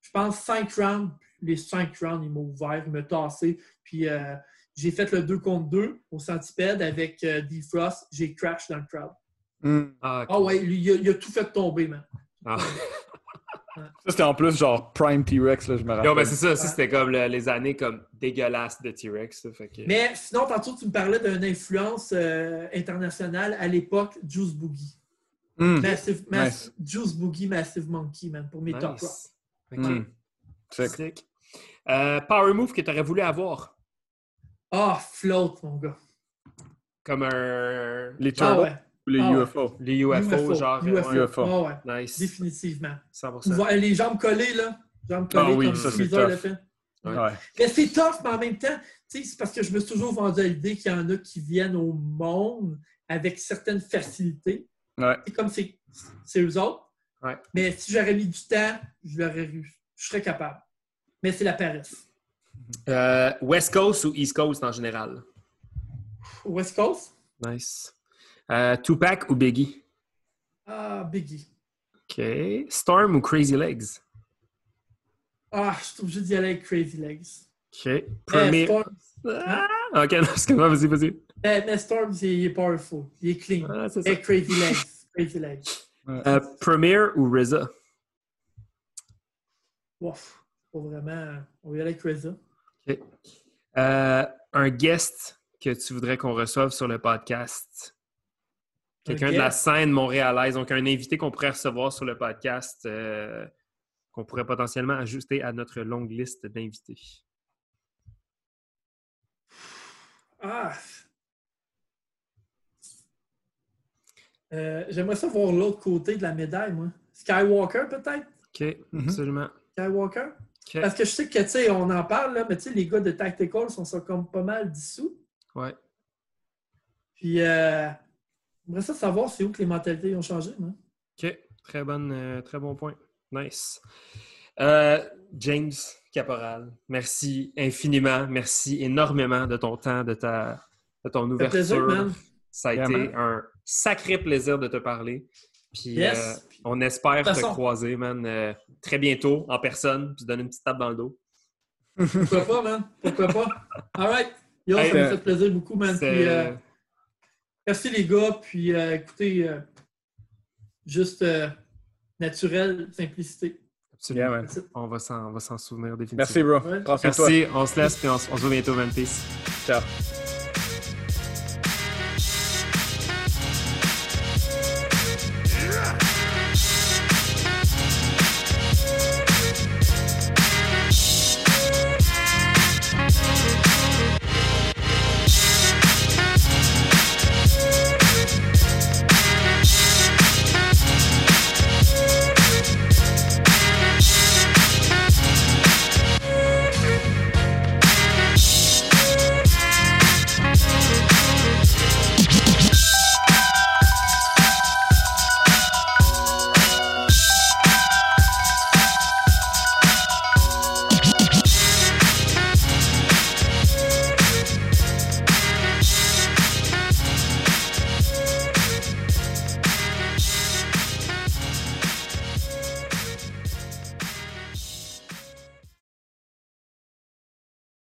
Je pense 5 rounds, les 5 rounds, ils m'ont ouvert, ils m'ont tassé. Puis euh, j'ai fait le 2 contre 2 au centipède avec euh, Defrost. J'ai crash dans le crowd. Hmm. Ah, ok. Ah ouais, lui, il a, il a tout fait tomber, man. Ah. Ça, c'était en plus genre Prime T-Rex, là, je me rappelle. Yo, ben c'est ça, ça c'était comme le- les années comme dégueulasses de T-Rex. que... Mais sinon, tantôt, tu me parlais d'une influence euh, internationale à l'époque, Juice Boogie. Hmm. Massive, Mass- Nice. Juice Boogie, Massive Monkey, man, pour mes top rock. Nice. Ok. Hmm. Sick. Euh, power move que tu aurais voulu avoir? Ah, float, mon gars. Comme un. Les Ah Turtles ouais. Ou les Ah ouais. UFO? Les UFO, genre. UFO. UFO. Ah ouais, Nice. définitivement. 100%. Voir- Les jambes collées, là. Jambes collées, Ah oui, comme ça, l'a fait. Ouais. Ouais. Mais c'est tough, mais en même temps, tu sais, c'est parce que je me suis toujours vendu à l'idée qu'il y en a qui viennent au monde avec certaines facilités. C'est comme c'est c'est eux autres. Ouais. Mais si j'aurais mis du temps, je l'aurais eu. Je serais capable. Mais c'est la paresse. Euh, West Coast ou East Coast en général? West Coast? Nice. Euh, Tupac ou Biggie? Ah, Biggie. OK. Storm ou Crazy Legs? Ah, je suis obligé d'y aller avec Crazy Legs. OK. Premier. Storm, Ah! OK, non, excuse-moi, vas-y, vas-y. mais, mais Storm, c'est- il est powerful. Il est clean. Ah, c'est ça. Et Crazy Legs. Crazy Legs. Euh, Premier ou RZA? Ouf. Pas vraiment. On va y aller avec Crazy. OK. Euh, un guest que tu voudrais qu'on reçoive sur le podcast? Quelqu'un de la scène montréalaise, donc un invité qu'on pourrait recevoir sur le podcast, euh, qu'on pourrait potentiellement ajuster à notre longue liste d'invités. Ah. Euh, J'aimerais ça voir l'autre côté de la médaille, moi. Skywalker, peut-être? OK, Mhm. absolument. Skywalker? OK. Parce que je sais que, tu sais, on en parle, là, mais tu sais, les gars de Tactical sont, sont comme pas mal dissous. Ouais. Puis, euh, j'aimerais ça savoir c'est où que les mentalités ont changé, moi. OK, très, bonne, euh, très bon point. Nice. Euh, James Caporal, merci infiniment. Merci énormément de ton temps, de, ta, de ton plaisir, ouverture. man. Ça a Vraiment. été un sacré plaisir de te parler. Puis Yes. euh, on espère te croiser, man, euh, très bientôt en personne, puis te donner une petite tape dans le dos. Pourquoi pas, man? Pourquoi pas? All right. Yo, Hey, ça m'a euh, fait plaisir beaucoup, man. Puis, euh, merci, les gars. Puis, euh, écoutez, euh, juste euh, naturel, simplicité. absolument. On va s'en on va s'en souvenir Merci, définitivement. bro. Ouais. De toi. Merci, on se laisse, puis on, se- on se voit bientôt, man. Peace. Ciao.